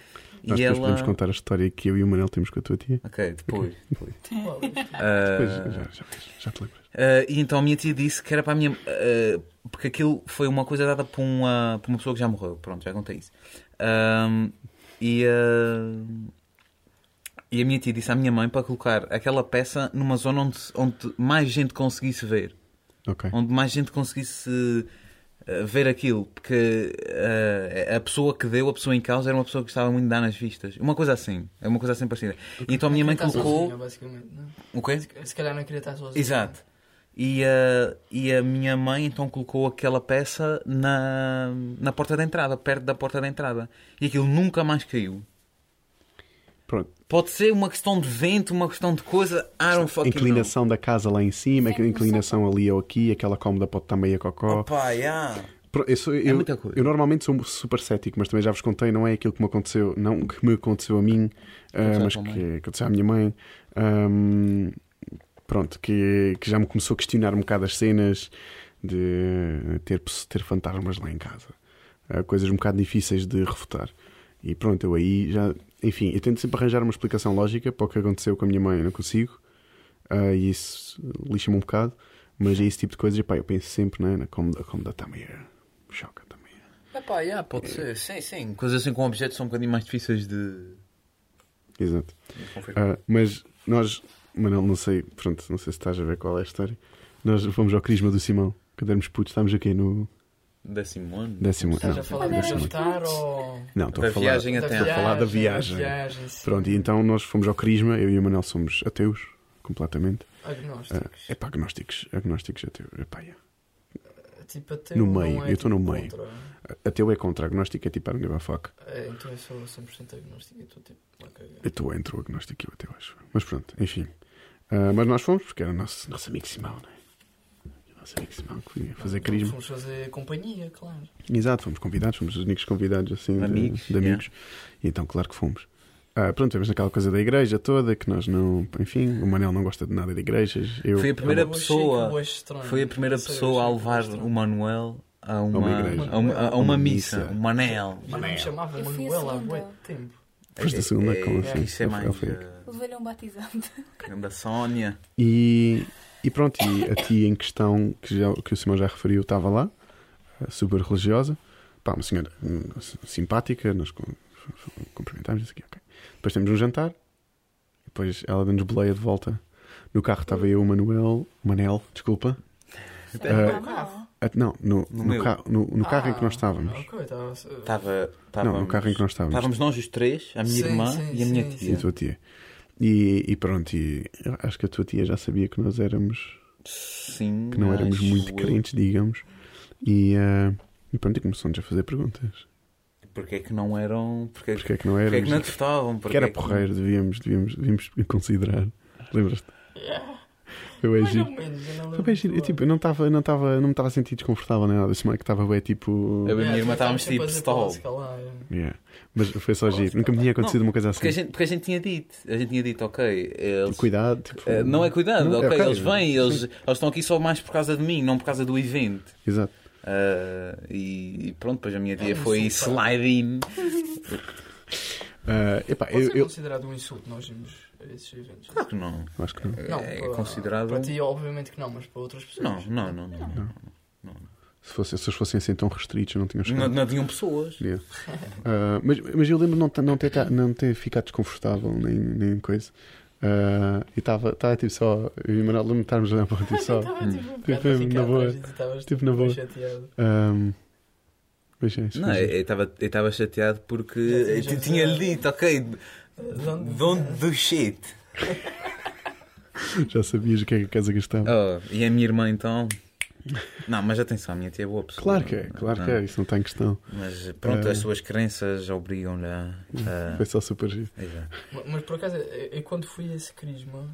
Nós e depois ela. podemos contar a história que eu e o Manel temos com a tua tia. Ok, depois. depois. [LAUGHS] Ah, Depois, já, já, já te lembras. Uh, e então a minha tia disse que era para a minha. uh, porque aquilo foi uma coisa dada por uma, por uma pessoa que já morreu. Pronto, já contei isso. Um, e, uh, e a minha tia disse à minha mãe para colocar aquela peça numa zona onde, onde mais gente conseguisse ver. Ok. Onde mais gente conseguisse uh, ver aquilo. Porque uh, a pessoa que deu, a pessoa em causa, era uma pessoa que estava muito de dar nas vistas. Uma coisa assim. É uma coisa assim parecida. E então a minha mãe colocou. sozinha, não? O quê? Se- calhar não queria estar sozinho. Exato. E a, e a minha mãe então colocou aquela peça na, na porta da entrada, perto da porta da entrada. E aquilo nunca mais caiu. Pronto. Pode ser uma questão de vento, uma questão de coisa. I don't fucking Inclinação da casa lá em cima, inclinação ali ou aqui, aquela cómoda pode estar meia know. cocó. Opa, yeah. Eu, sou- É eu- muita coisa. eu normalmente sou super cético, mas também já vos contei, não é aquilo que me aconteceu, não que me aconteceu a mim, à mas que aconteceu à minha mãe. Ahm, pronto, que, que já me começou a questionar um bocado as cenas de ter, ter fantasmas lá em casa. Ah, coisas um bocado difíceis de refutar. E pronto, eu aí já. Enfim, eu tento sempre arranjar uma explicação lógica para o que aconteceu com a minha mãe, eu não consigo. Ah, e isso lixa-me um bocado. Mas é esse tipo de coisas, epá, eu penso sempre né, na cómoda, cómoda está meio choca também. Epá, yeah, pode ser. Sim, sim. Coisas assim com objetos são um bocadinho mais difíceis de, Exato. Ah, mas nós, Manel, não sei, pronto, não sei se estás a ver qual é a história. Nós fomos ao Crisma do Simão, quando éramos putos, estávamos aqui no Décimo ano. décimo Estás não, a falar do décimo- jantar ou. Não, estou a falar. viagem até. Estou a falar da viagem. viagem. Pronto, e então nós fomos ao Crisma, eu e o Manel somos ateus, completamente. Ah, Agnósticos. é para agnósticos, agnósticos ateus. Epá, yeah. Tipo, ateu No não meio, é eu estou no tipo meio. contra. Ateu é contra, agnóstico é tipo I don't give a fuck. É, então eu sou 100% agnóstico e estou tipo. Eu estou entre o agnóstico e o ateu, acho. Mas pronto, enfim. Ah, mas nós fomos, porque era nosso, nosso amigo Simão, não é? Que ia fazer Crisma. Fomos fazer companhia, claro. Exato, fomos convidados, fomos os únicos convidados assim de Amigos, de amigos. E então, claro que fomos. Ah, pronto, vemos naquela coisa da igreja toda, que nós não. Enfim, o Manel não gosta de nada de igrejas. Eu, Foi a primeira Eu pessoa-. Foi a primeira pessoa a levar o Manuel a uma, uma igreja. a uma, a uma Uma missa, missa. um manel. Chamava Eu fui a Manuel há bué tempo. Foste a segunda, É, como é, assim? Isso é mais eh, Levei-lhe um batizado. da Sónia. E, e pronto, e a tia em questão, que, já, que o Simão já referiu, estava lá, eh, super religiosa. Pá, uma senhora hum, simpática, nós cumprimentámos, disse aqui, ok. Depois temos um jantar, depois ela deu-nos boleia de volta. No carro estava eu, o Manuel, o Manel, desculpa, Isso Ah. Ah, Não, no, No no, ca- no- no carro em que nós Ah, estávamos. Ok, estava. Estava. Não, no carro em que nós estávamos. Estávamos nós os três, a minha Sim, irmã sim, e a minha sim, E tia. a tua tia. E, e pronto, e acho que a tua tia já sabia que nós éramos. Sim. que não éramos muito eu. crentes, digamos. E, ah, e pronto, e começou-nos a fazer perguntas. Porquê é que não eram. Porquê, Porquê é que não porquê é que não gostavam? Porque era porreiro, devíamos, devíamos, devíamos considerar. Lembras-te? Foi bem giro. eu não Foi bem giro. Eu, tipo, eu não estava não tava, não me estava a sentir desconfortável nem nada. Disse-me que estava bem tipo. Eu e a minha irmã estávamos tipo stall. é. Yeah. Mas foi só giro. Nunca me tinha acontecido uma coisa assim. Porque a, gente, porque a gente tinha dito, a gente tinha dito, ok, eles, Cuidado. Tipo, eh, não é cuidado, Não, ok, ok, eles vêm, eles, eles estão aqui só mais por causa de mim, não por causa do evento. Exato. Ah, e, e pronto, depois a minha tia É um foi slide in. Ah, [LAUGHS] epá, Pode eu, ser eu, considerado um insulto nós irmos a esses eventos. Claro que não. eu acho que não. Não, é para- considerado. Para ti, obviamente que não, mas para outras pessoas. Não, não, não, não. não. Não. Se, fosse, se eles fossem assim tão restritos, não tinham Não, chegado. não tinham pessoas. [LAUGHS] Yeah. Ah, mas, mas eu lembro de não, ter- não, ter, não ter ficado desconfortável nem, nem coisa. Ah, e estava tipo só. Eu e o Manuel lembro de estarmos a olhar para o tipo [LAUGHS] só. Estava tipo um Tipo, a ficar na boa. Tipo, na boa. chateado. mas é isso. Não, foi eu estava chateado porque tinha-lhe dito, ok, De onde- don't do shit. Já sabias o que é que a casa gastava. Oh, e a minha irmã então. Não, mas atenção, a minha tia é boa pessoa. Claro que é, claro que é, isso não está em questão. Mas pronto, Ah. as suas crenças obrigam-lhe a. a- [LAUGHS] Foi só super giro. Mas, por acaso, eu, eu quando fui a esse crisma,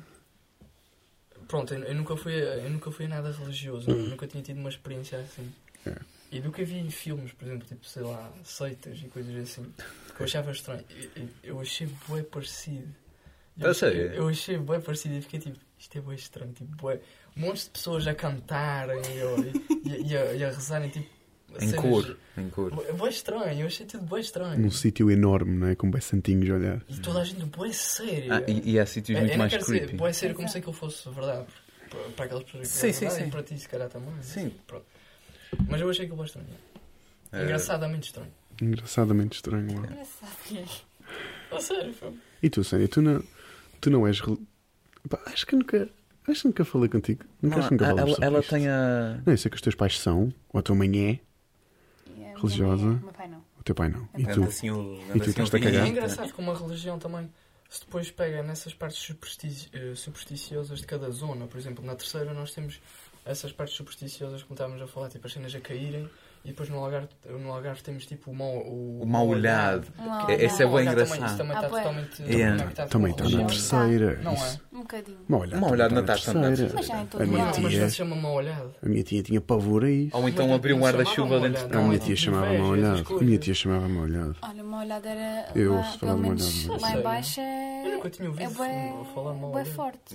pronto, eu, eu nunca fui, a- eu nunca fui a nada religioso, eu nunca tinha tido uma experiência assim. É. E do que havia em filmes, por exemplo, tipo, sei lá, seitas e coisas assim, eu achava estranho, eu, eu- eu achei bué parecido. Eu A achei, sério? eu achei bué parecido e fiquei tipo, isto é bué estranho, tipo, bué, um monte de pessoas a cantarem e, e, e a, e a rezarem, tipo, Em cenas- cor. Em cor. Bué bué estranho, eu achei tudo bué estranho. Num sítio enorme, não é? Com bem santinhos a olhar. E toda a gente bué séria. Ah, e, e há sítios É, muito eu mais creepy. ser, pode ser como se aquilo fosse verdade. Para, para aquelas pessoas que Sim, é sim, verdade sim. e para ti se calhar também. Sim. Pronto. Mas eu achei aquilo bem estranho. Ah, Engraçadamente estranho. Engraçadamente estranho. uau. Engraçado. Sério. E tu, Sânia, tu não, tu não és. Pá, acho que nunca. Acho que nunca falei contigo. Nunca, acho que nunca ela, ela, isto. tem a. Não, eu sei que os teus pais são, ou a tua mãe é, minha Religiosa? é- Meu pai não. o teu pai não. E Anda tu? assim o- E tu assim estás-te a cagar? É engraçado como a religião também se depois pega nessas partes superstici- eh, supersticiosas de cada zona. Por exemplo, na terceira nós temos essas partes supersticiosas como estávamos a falar, tipo as cenas a caírem. E depois no Algarve, no Algarve temos tipo o mau, o, O mau olhado. Uma É- esse é bem engraçado. Também, isso também Ah, está bué. totalmente Yeah. conectado Também está na religião. terceira. Não Isso. é? Um bocadinho. Uma olhada. Uma olhada está não está tão- terceira. Mas já em todo A minha tia, se chama mau olhado. a minha tia tinha pavor a isso. Ou então Mas abrir um guarda-chuva dentro olhado, de A minha tia tipo chamava mal olhado. A minha tia chamava mal olhado. Olha, uma olhada era. Eu ouço falar de olhada, lá em baixo Eu é. nunca tinha ouvido É falar mal olhado. forte.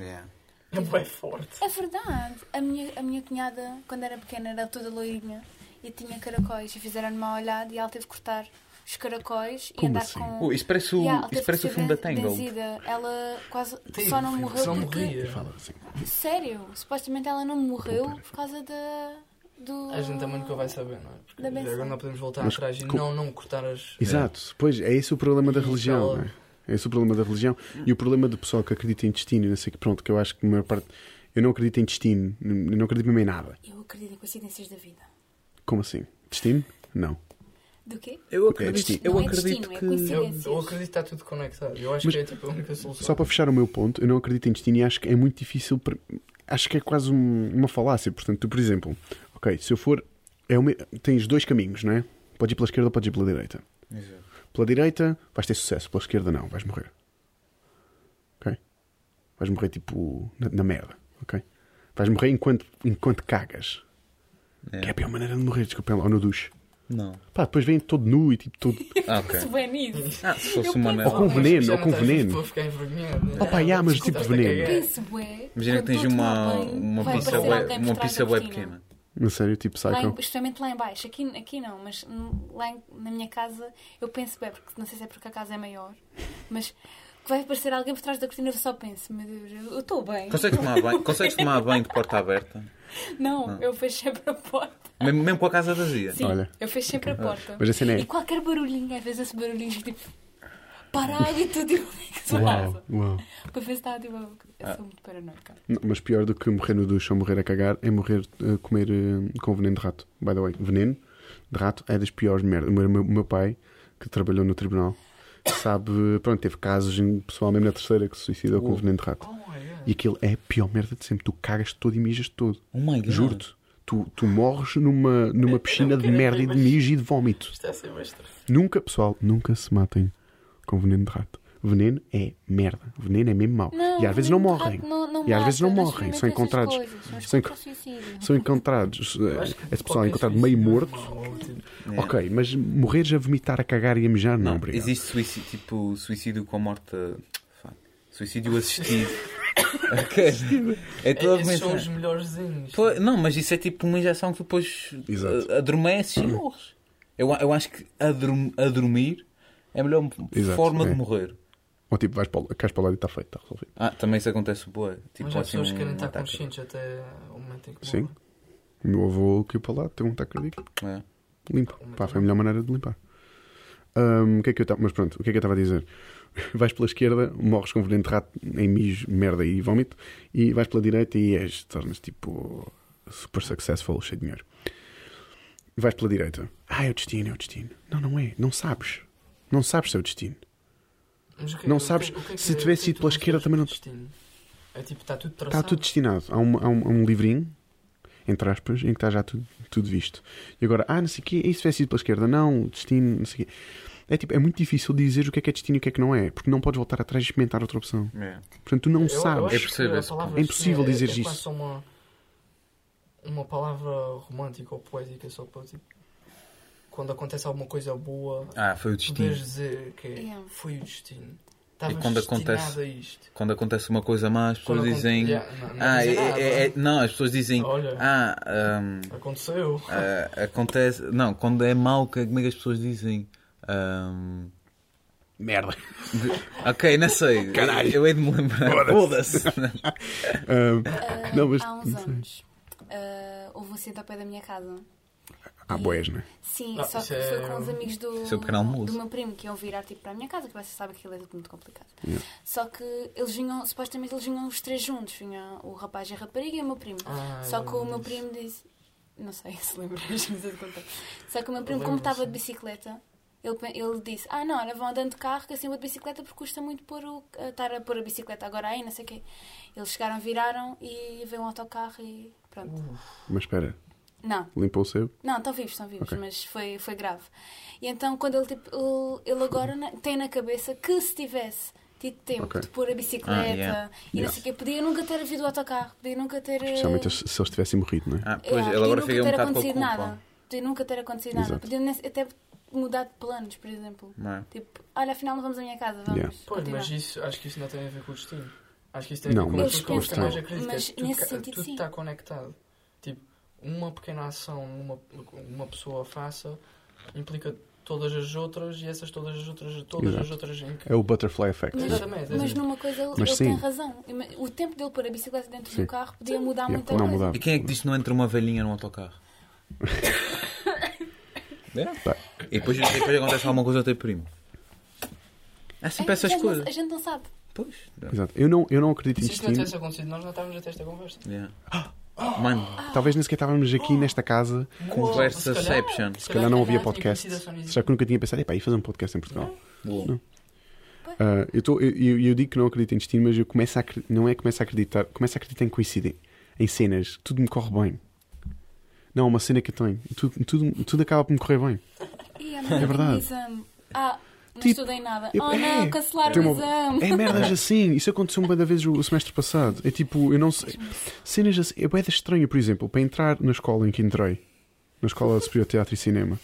É bem forte. É verdade. A minha, a minha cunhada, quando era pequena, era toda loirinha e tinha caracóis. E fizeram-lhe mal olhado e ela teve que cortar os caracóis e Como andar assim? com. Oh, isso parece o, Yeah, isso parece o filme da benzida. Ela quase só não morreu só porque. morria. Assim. Sério, supostamente ela não morreu por causa da. Do... A gente também nunca vai saber, não é? Porque Da agora não podemos voltar Mas atrás e com- não, não cortar as. Exato. Pois, é esse o problema da E religião. ela- não É? é esse o problema da religião. E o problema do pessoal que acredita em destino, e não sei que, pronto, que eu acho que a maior parte. Eu não acredito em destino, eu não acredito mesmo em nada. Eu acredito em coincidências da vida. Como assim? Destino? Não. Do quê? Eu É acredito, destino. eu Não é acredito destino, é que. coincidência. Eu, eu acredito que está tudo conectado. Eu acho Mas- que é tipo a única solução. Só para fechar o meu ponto, eu não acredito em destino e acho que é muito difícil. para- Acho que é quase um- uma falácia. Portanto, tu, por exemplo, ok, se eu for. É uma- tens dois caminhos, não é? Podes ir pela esquerda ou podes ir pela direita. Exato. Pela direita vais ter sucesso, pela esquerda não, vais morrer. Ok? Vais morrer tipo na, na merda, ok? Vais morrer enquanto, enquanto cagas. É. Que é a pior maneira de morrer, desculpem lá, ou no duche. Não. Pá, depois vem todo nu e tipo todo. [LAUGHS] Ah, ok. Se bem nisso. Ah, se fosse Eu uma. Ou com veneno, ou com veneno. Para ficar envergonhado. Opa, yeah, mas tipo veneno. Imagina que tens uma, uma pizza bué- uma pizza bué pequena. Na sério, tipo Lá psycho. em, especialmente lá em baixo, aqui, aqui não, mas lá em- na minha casa eu penso bem, porque não sei se é porque a casa é maior, mas vai aparecer alguém por trás da cortina, eu só penso, meu Deus, eu estou bem. Consegues tomar banho, [LAUGHS] consegues tomar banho de porta aberta? Não, Não. eu fecho sempre a porta. Mesmo, mesmo com a casa vazia? Sim, Olha. eu fecho sempre a porta. Mas a cena é. E qualquer barulhinho, às vezes esse barulhinho tipo. para a água e tudo. Tipo, que é se Uau, uau. Para ver se está tipo. Eu sou muito paranoica. Não, mas pior do que morrer no duche ou morrer a cagar é morrer a comer eh, com veneno de rato. By the way, veneno de rato é das piores merdas. O meu, o meu pai, que trabalhou no tribunal, sabe, pronto, teve casos em pessoal mesmo na terceira que se suicidou com Uh. veneno de rato. Oh my god. E aquilo é a pior merda de sempre. Tu cagas todo e mijas todo. Oh my god. Juro-te. Tu, tu morres numa, numa piscina de merda e de mijo e de vómito. Isto é ser extra. Nunca, pessoal, nunca se matem com veneno de rato. Veneno é merda. Veneno é mesmo mau. e às vezes não morrem. não- não E às vezes não morrem. mas São encontrados. coisas, mas São. São encontrados. Eh, Esse pessoal é encontrado meio é morto. tipo, Yeah. Ok, mas morreres a vomitar, a cagar e a mijar, não, Não, obrigado. existe suicídio, tipo suicídio com morte. fuck, Suicídio assistido. [LAUGHS] Ok. É toda Esses são os a melhorzinhos. Não, mas isso é tipo uma injeção que depois Exato. eh, adormeces e morres. Eu, a- eu acho que a dormir é a melhor Exato, forma é. de morrer. Ou tipo, vais para, o- cais para o lado e está feito, está resolvido. Ah, também isso acontece boa. Tipo, Mas há assim, pessoas que um querem estar ataque. conscientes até o momento em que Sim. O meu avô que ia para lá, teve um ataque cardíaco. É. Limpo. Pá, foi a melhor maneira de limpar. Ahm, o que é que eu estava... Mas pronto, o que é que eu estava a dizer? [LAUGHS] Vais pela esquerda, morres com veneno de rato em mijo, merda e vómito, e vais pela direita e és, tornas tipo super successful, cheio de dinheiro. Vais pela direita. Ah, é o destino, é o destino. Não, não é. Não sabes. Não sabes se é o destino. O que- Não que- sabes- que é que- se que tivesse é que ido pela esquerda também não- destino? É tipo, está tudo Está traçado. tudo destinado. Há um, há um, há um livrinho, entre aspas, em que está já tudo, tudo visto. E agora, ah, não sei o quê, isso tivesse ido pela esquerda. Não, destino, não sei o quê. É, tipo, é muito difícil dizer o que é que é destino e o que é que não é, porque não podes voltar atrás e experimentar outra opção. É. Portanto, tu não Eu- sabes. Eu ponto. É impossível dizer é, é isso. uma, uma palavra romântica ou poética só para tipo, quando acontece alguma coisa boa, Ah, foi o destino. dizer que é, Yeah. foi o destino. Estavas quando destinado acontece- a isto. Quando acontece uma coisa má, as pessoas Quando dizem. aconte- Yeah, não- não ah, dizem é- nada. é- é- não, as pessoas dizem. Olha. Ah, ahm, Aconteceu. ah, acontece. Não, quando é mau, que- como é que as pessoas dizem? Ahm, Merda. [LAUGHS] ok, não sei. Caralho. Eu hei de me lembrar. Foda-se. Foda-se. Ah, [LAUGHS] Ah, Não, mas- Há uns anos ah, houve um acidente ao pé da minha casa. Há boias, não é? Sim, Ah, só que é- foi com os amigos do, Isso é o pequeno almoço. do meu primo que iam virar tipo, para a minha casa, que você sabe que aquilo é tudo muito complicado. Yeah. Só que eles vinham, supostamente eles vinham os três juntos, vinha o rapaz e a rapariga e o meu primo. Ah, Só que o eu meu primo disse, não sei [LAUGHS] se lembras, não sei se contar. Só que o meu primo, como estava de bicicleta, ele, ele disse: Ah, não, olha, vão andando de carro que assim vou de bicicleta porque custa muito pôr o, estar a pôr a bicicleta agora aí, não sei o quê. Eles chegaram, viraram e veio um autocarro e pronto. Mas espera, Não, limpou o seu? não, estão vivos, estão vivos, Ok. mas foi, foi grave. E então, quando ele, tipo, ele, ele agora na- tem na cabeça que se tivesse tido tempo Ok. de pôr a bicicleta Ah, yeah. e Yeah. não sei o quê, podia nunca ter havido o autocarro, podia nunca ter. eh, Especialmente se se eles tivessem morrido, não é? Ah, yeah, pois, ele podia agora nunca fica um ter bocado com a acontecido culpa. nada. Podia nunca ter acontecido nada. Exato. Podia nem- até mudar de planos, por exemplo. Não é? Tipo, olha, afinal não vamos à minha casa, vamos. Yeah. Pois, mas isso, acho que isso não tem a ver com o destino. Acho que isso tem a Não, ver com mas- mas mais tem. acredito. Mas é tudo, nesse ca- sentido, tudo sim. está conectado. Tipo, uma pequena ação uma, uma pessoa faça implica todas as outras e essas todas as outras, todas as Exato. outras em que... É o butterfly effect. Mas, mas exatamente. numa coisa ele, Mas ele tem razão. O tempo dele pôr a bicicleta dentro Sim. do carro podia mudar Yeah, muita não coisa. mudava. E quem é que disse que não entra uma velhinha num autocarro? [LAUGHS] é? Tá. E depois, depois acontece alguma coisa ao teu primo. Há sempre É, essas a gente não- coisas. A gente não sabe. Pois. Exato. Eu não, eu não acredito Se isto não tivesse acontecido, nós não estávamos a ter esta conversa. Yeah. Mano, Talvez nem sequer estávamos aqui nesta casa. Conversaception. Se calhar não havia podcast. Será que nunca tinha pensado, epá, ia fazer um podcast em Portugal? Boa. Ah, eu, tô- eu, eu- digo que não acredito em destino, mas eu começo a não é começo a acreditar, começo a acreditar em coincidência, em cenas, tudo me corre bem. Não, é uma cena que eu tenho, tudo, tudo, tudo acaba por me correr bem. E a É verdade. Ah, não Tipo, estudei nada. eu- oh é, não, cancelaram tem o exame. É merdas assim, isso aconteceu uma vez o, o semestre passado. É tipo, eu não sei. Cenas assim, é bem estranho, por exemplo, para entrar na escola em que entrei, na Escola Superior de Teatro e Cinema,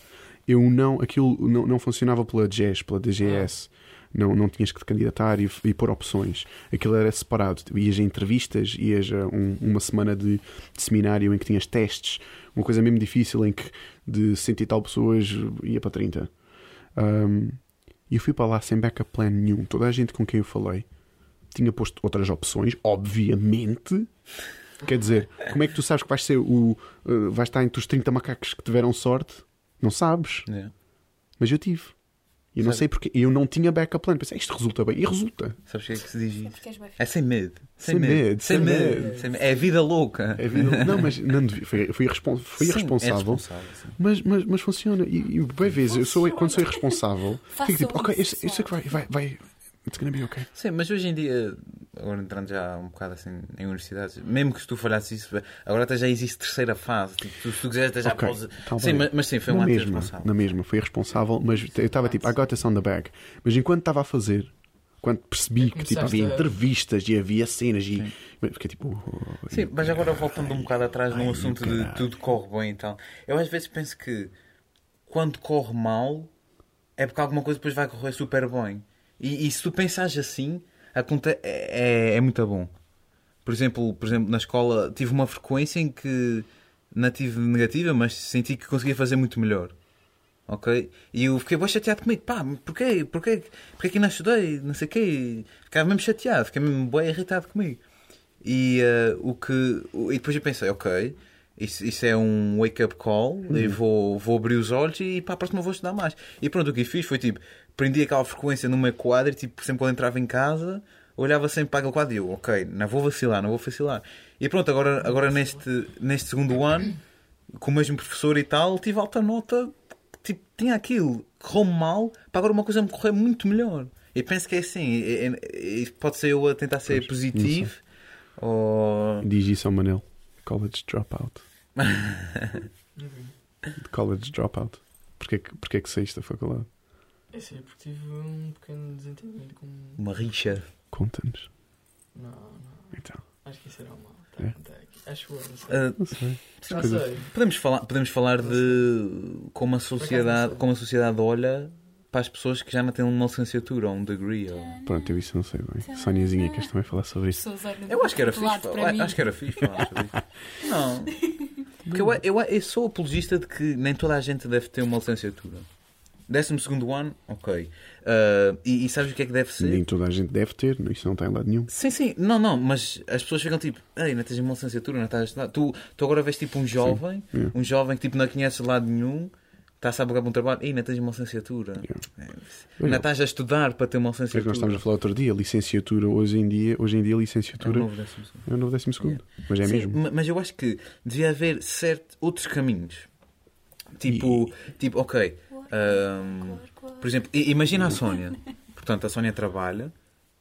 eu não, aquilo não, não funcionava pela GES, pela DGS. Não, não tinhas que te candidatar e, e pôr opções. Aquilo era separado. Tu Ias a entrevistas, ias a um- uma semana de, de seminário em que tinhas testes, uma coisa mesmo difícil em que de cento e tal pessoas ia para 30. Um, e eu fui para lá sem backup plan nenhum. Toda a gente com quem eu falei tinha posto outras opções, obviamente. Quer dizer, como é que tu sabes que vais ser o. uh, vais estar entre os 30 macacos que tiveram sorte? Não sabes. Yeah. Mas eu tive. E eu não sei porque. Eu não tinha backup plan. Pensei, isto resulta bem. E resulta. Sabes o que é que se diz É isso? É sem medo. Sem medo, Sem medo. medo. Sem medo. É vida louca. É vida- Não, mas não irrespon- foi Sim, irresponsável. É responsável, sim. Mas, mas, mas funciona. E, e bem vezes, eu sou, quando sou irresponsável, fico tipo, ok, isso é que vai, vai, vai. It's gonna be okay. Sim, mas hoje em dia, agora entrando já um bocado assim em universidades, mesmo que se tu falhasses isso, agora até já existe terceira fase. Tipo, tu, se tu quiseres, até já Ok, podes. tá sim, mas, mas sim, foi um na mesma, responsável. na mesma, foi irresponsável, mas eu estava tipo, I got this on the bag. Mas enquanto estava a fazer, quando percebi que tipo, havia entrevistas e havia cenas e fiquei tipo. oh, Sim, mas agora voltando um bocado atrás num Ai, assunto de tudo corre bem e tal, eu às vezes penso que quando corre mal é porque alguma coisa depois vai correr super bem. E, e se tu pensares assim, é, é, é muito bom. Por exemplo, por exemplo, na escola tive uma frequência em que não tive negativa, mas senti que conseguia fazer muito melhor. Ok? E eu fiquei bem chateado comigo. Pá, porquê? Porquê, porquê que não estudei? Não sei o quê. Ficava mesmo chateado, fiquei mesmo bem irritado comigo. E, eh, o que, e depois eu pensei, ok, isso, isso é um wake-up call, e vou, vou abrir os olhos e para a próxima vou estudar mais. E pronto, o que fiz foi tipo, prendi aquela frequência no meu quadro, e, tipo, exemplo, quando entrava em casa, olhava sempre para aquele quadro e eu, ok, não vou vacilar, não vou vacilar. E pronto, agora, agora neste, neste segundo ano, com o mesmo professor e tal, tive alta nota, tipo, tinha aquilo, correu mal, para agora uma coisa me correr muito melhor. E penso que é assim, é- é- é- pode ser eu a tentar ser Pois, positivo, ou... Diz isso ao Manel. College dropout. [LAUGHS] College dropout. Porquê, porquê que saíste da faculdade? É sim, porque tive um pequeno desentendimento com. Uma rixa. Conta-nos. Não, não. Então. Acho que isso era mal. Tá É? contar aqui. Acho eu, não sei. Ah, Não sei. não sei. podemos, falar, podemos falar de como a sociedade, como a sociedade olha para as pessoas que já não têm uma licenciatura ou um degree. Ou... Pronto, eu isso não sei bem. Soniazinha, queres também falar sobre isso? Pessoas olham Eu acho que era lado fixe. para mim. Acho que era fixe falar sobre isso. Não. [LAUGHS] Porque eu, eu, eu sou apologista de que nem toda a gente deve ter uma licenciatura. Décimo segundo ano, ok. Ah, e, e sabes o que é que deve ser? Nem toda a gente deve ter, isso não está em lado nenhum. Sim, sim, não, não, mas as pessoas ficam tipo, ei, não tens uma licenciatura, não estás a estudar. Tu, tu agora vês tipo um jovem, yeah. um jovem que tipo não conhece de lado nenhum, está-se a buscar para um trabalho, ei, não tens uma licenciatura. Yeah. É, não estás a estudar para ter uma É que licenciatura. nós estamos a falar outro dia, licenciatura hoje em dia, hoje em dia É um licenciatura novo décimo segundo. é o novo décimo segundo. Mas é Sim, mesmo. ma- Mas eu acho que devia haver certo, outros caminhos. Tipo, tipo ok. Ahm, por exemplo, imagina a Sónia. Portanto, a Sónia trabalha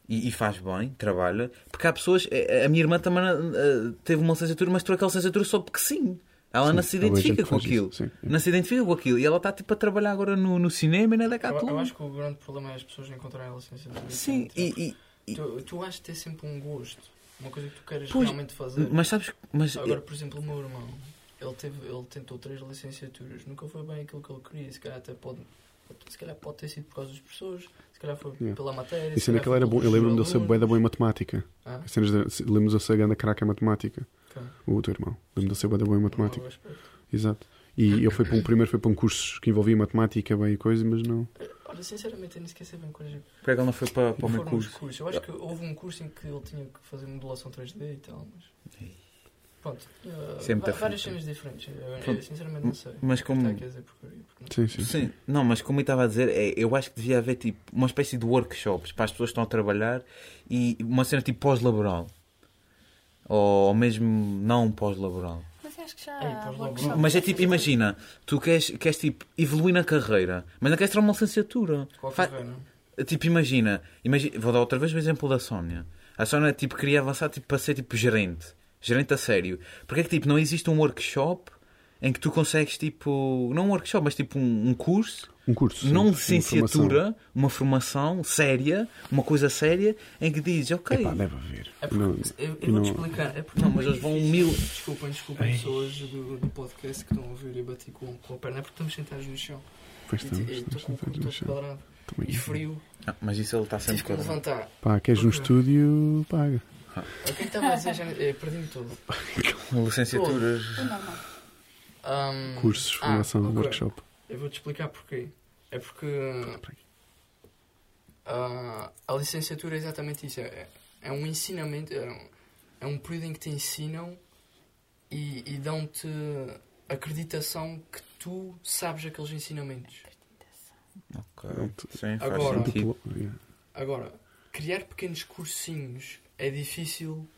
e, e faz bem, trabalha. Porque há pessoas. A a minha irmã também ah, teve uma licenciatura, mas trocou aquela licenciatura só porque sim. Ela não se identifica com aquilo. isso, sim. Não se identifica com aquilo. E ela está tipo a trabalhar agora no, no cinema e na Eu, Decathlon. eu acho que o grande problema é as pessoas encontrarem a licenciatura. Sim, e, e- Tu, tu has de ter sempre um gosto. Uma coisa que tu queres Pois, realmente fazer. mas sabes. Mas, Agora, por exemplo, o meu irmão, ele, teve, ele tentou três licenciaturas, nunca foi bem aquilo que ele queria, se calhar até pode, se calhar pode ter sido por causa dos professores, se calhar foi Yeah. pela matéria. E se sendo calhar que ele era bom, eu lembro-me dele ser bué da bom em matemática. Ah, Lembro-me de ser grande caraca em matemática. ok. O teu irmão. Lembro-me de ser bué da bom em matemática. eu. Exato. E ele foi para um, primeiro foi para um curso que envolvia matemática bem e coisa, mas não. Olha, sinceramente, eu nem sei bem quais Porque é que ele não foi para, para o meu curso? cursos. Eu acho que houve um curso em que ele tinha que fazer modulação 3D e tal, mas. Pronto. uh, é muita va- várias fruta. cenas diferentes. Eu, sinceramente não sei. Mas como- dizer porque não- Sim, sim. Sim, não, mas como eu estava a dizer, é, eu acho que devia haver tipo uma espécie de workshops para as pessoas que estão a trabalhar e uma cena tipo pós-laboral. Ou, ou mesmo não pós-laboral. Mas eu acho que já workshops Mas é tipo, imagina, tu queres, queres tipo evoluir na carreira, mas não queres ter uma licenciatura. Fa-? Tipo, imagina, imagina, vou dar outra vez o exemplo da Sónia. A Sónia tipo, queria avançar tipo, para ser tipo gerente. Gerente a sério. Porque é que tipo, não existe um workshop em que tu consegues tipo. Não um workshop, mas tipo um, um curso Um curso. sim. não Uma licenciatura, uma formação séria, uma coisa séria, em que dizes, ok. formação. Epá, deve haver. É porque, Não- eu, eu não- vou-te explicar. É porque Não, é mas eles vão mil- Desculpem, desculpem pessoas do, do podcast que estão a ouvir e bati com, com a perna. É porque estamos sentados no chão. Pois estamos, e estamos estou com sentados no chão. quadrado. Também. E frio. Ah, mas isso ele está sempre quadrado. levantar. Pá, queres um estúdio? Paga. O que é que estava a dizer? Perdi-me todo. Licenciaturas. É normal. Ahm, Cursos, ah, formação, ok. workshop. Eu vou-te explicar porquê. É porque ah, a licenciatura é exatamente isso. É, é um ensinamento, é um, é um período em que te ensinam e, e dão-te acreditação que tu sabes aqueles ensinamentos. Ok. Pronto. Sim, faz Agora- sentido. Agora, criar pequenos cursinhos é difícil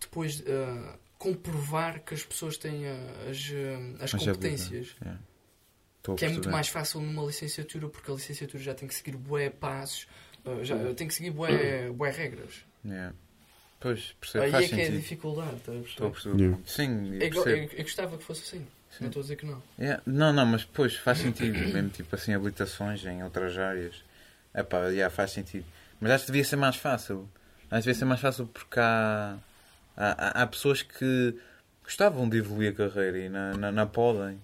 depois ah, comprovar que as pessoas têm ah, as, ah, as As competências. Yeah. A Que é muito mais fácil numa licenciatura, porque a licenciatura já tem que seguir bué passos, já tem que seguir bué, bué regras. Yeah. Pois, percebo, Aí faz é que é a sentido. dificuldade, estás a Estou a perceber? Yeah. Sim, eu Eu, go- percebo. eu- eu gostava que fosse assim, não estou a dizer que não. Yeah. Não, não, mas depois faz sentido, mesmo tipo assim, habilitações em outras áreas. É pá, yeah, faz sentido. Mas acho que devia ser mais fácil. Que devia ser mais fácil porque há, há, há- pessoas que gostavam de evoluir a carreira e na, na, na podem.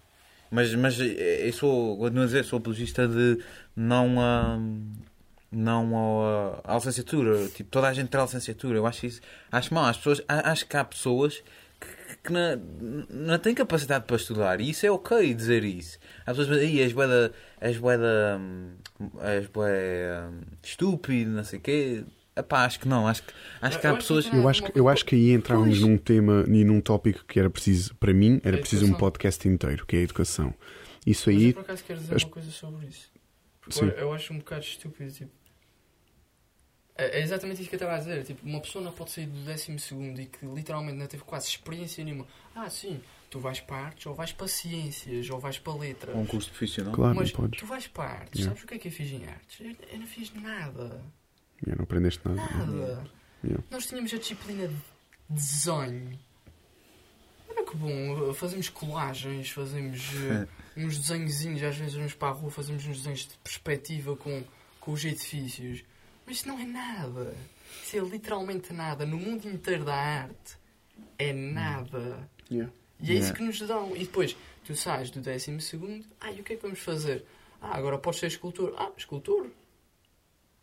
Mas, mas eu sou, continuo a dizer, sou apologista de não a. Não ao- à licenciatura, tipo, toda a gente terá licenciatura. Eu acho isso, acho mal. As pessoas, a- acho que há pessoas que, que não, não têm capacidade para estudar e isso é ok dizer isso. Há pessoas que dizem, "Ih, és boeda, és boeda, hum, és hum, estúpido, não sei o quê. Epá, acho que não. Acho que, acho que Eu há acho pessoas. que Eu acho, que, eu acho que aí entrávamos Pois. num tema e num tópico que era preciso, para mim, era A preciso um podcast inteiro, que é a educação. Isso Mas eu aí, por acaso quero dizer as- uma coisa sobre isso. Sim. eu, acho um bocado estúpido, tipo. É, é exatamente isso que eu estava a dizer. Tipo, uma pessoa não pode sair do décimo segundo e que literalmente não teve quase experiência nenhuma. Ah, sim, tu vais para artes, ou vais para ciências, ou vais para letras. Um curso profissional. claro, Mas não podes. tu vais para artes, Yeah. sabes o que é que eu fiz em artes? Eu, eu não fiz nada. Yeah, não aprendeste nada. Nada. Yeah. Nós tínhamos a disciplina de desenho. Olha que bom, fazemos colagens, fazemos eh, uns desenhozinhos, às vezes vamos para a rua, fazemos uns desenhos de perspectiva com, com os edifícios. Mas isso não é nada. Isso é literalmente nada. No mundo inteiro da arte é nada. Yeah. E é isso Yeah. que nos dão. E depois, tu sais do décimo segundo, ah, e o que é que vamos fazer? Ah, agora podes ser escultor. Ah, escultor?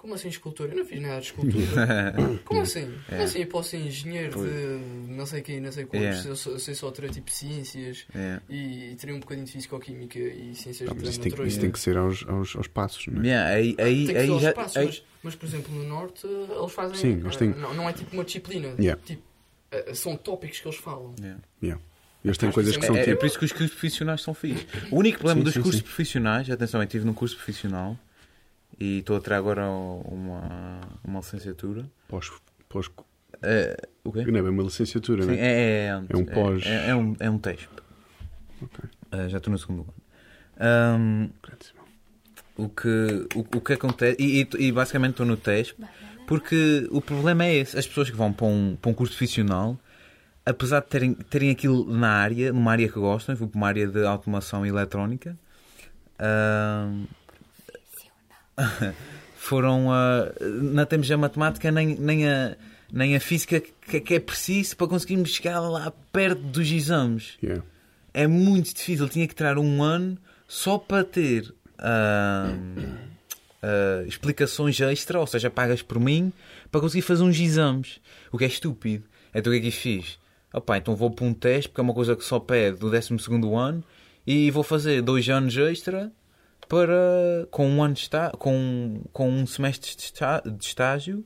Como assim escultor? Eu não fiz nada de escultura. [LAUGHS] Como assim? Como assim eu posso ser engenheiro de não sei quem, não sei quantos, Yeah. eu sou- eu sei só ter tipo ciências Yeah. e, e teria um bocadinho de físico-química e ciências Ah, da mas isso, tem, isso tem que ser aos, aos, aos passos, não é? Yeah, aí, aí, Tem que ser aí aos já. passos, aí- mas, mas, por exemplo no Norte eles fazem. Sim, eles têm- eh, não, não é tipo uma disciplina. Yeah. Tipo, eh, são tópicos que eles falam. Yeah. Eles têm coisas que são É, é tipo. por isso que os cursos profissionais são fixos. O único problema Sim, dos sim, cursos sim. profissionais, atenção, eu estive num curso profissional e estou a tirar agora uma, uma licenciatura. Pós, pós, É, o quê? não é bem uma licenciatura, Sim, não é? é, é, É um pós. É, é um, é um teste. Ok. Ah, já estou no segundo ano. Ahm, o, que, o, o que acontece. E, e- e basicamente estou no teste porque o problema é esse. As pessoas que vão para um, para um curso profissional, apesar de terem, terem aquilo na área, numa área que gostam, eu fui para uma área de automação eletrónica, [LAUGHS] foram. ah, não temos a matemática nem, nem, a, nem a física que, que é preciso para conseguirmos chegar lá perto dos exames Yeah. é muito difícil. Tinha que tirar um ano só para ter ah, ah, explicações extra, ou seja, pagas por mim, para conseguir fazer uns exames. O que é estúpido. Então o que é que eu fiz? Opa, então vou para um teste, porque é uma coisa que só pede do 12 ano, e vou fazer dois anos extra para, com, um ano de está, com, com um semestre de, está, de estágio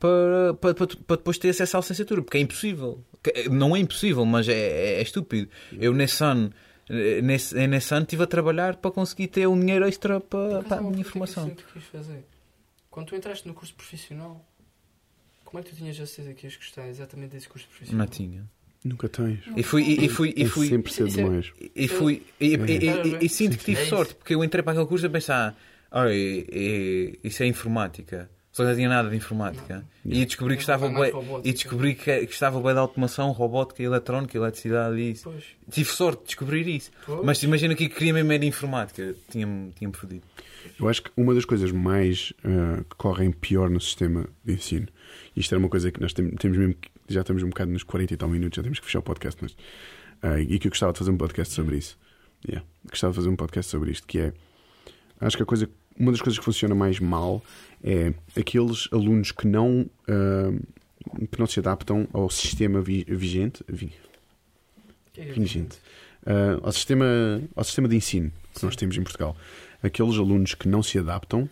para, para, para, para depois ter acesso à licenciatura, porque é impossível. Que- Não é impossível, mas é, é, é estúpido. Eu nesse ano, eh, nesse, nesse ano estive a trabalhar para conseguir ter um dinheiro extra para, Por para a minha uma coisa que formação. quis fazer. Quando tu entraste no curso profissional, como é que tu tinhas a certeza que ias gostar exatamente desse curso profissional? Não tinha. Nunca tens. E fui, e, e fui, e É fui, sempre cedo é- demais. e fui, e, e, e, e- e sinto que tive É sorte, porque eu entrei para aquele curso a pensar, olha, e- e- isso é informática. Só que não tinha nada de informática. E descobri que estava robótica. e descobri que, que estava bem de automação, robótica, eletrónica, eletricidade e isso. Pois. Tive sorte de descobrir isso. Pois. Mas imagina que queria mesmo era informática. Tinha-me tinha fodido. Eu acho que uma das coisas mais ah, que correm pior no sistema de ensino, e isto era uma coisa que nós tem- temos mesmo que, já estamos um bocado nos 40 e tal minutos, já temos que fechar o podcast, mas, ah, e que eu gostava de fazer um podcast sobre isso. Yeah. Gostava de fazer um podcast sobre isto, que é acho que a coisa, uma das coisas que funciona mais mal é aqueles alunos que não ah, que não se adaptam ao sistema vi- vigente, vi- é vigente ah, ao, sistema, ao sistema de ensino que nós temos em Portugal. Aqueles alunos que não se adaptam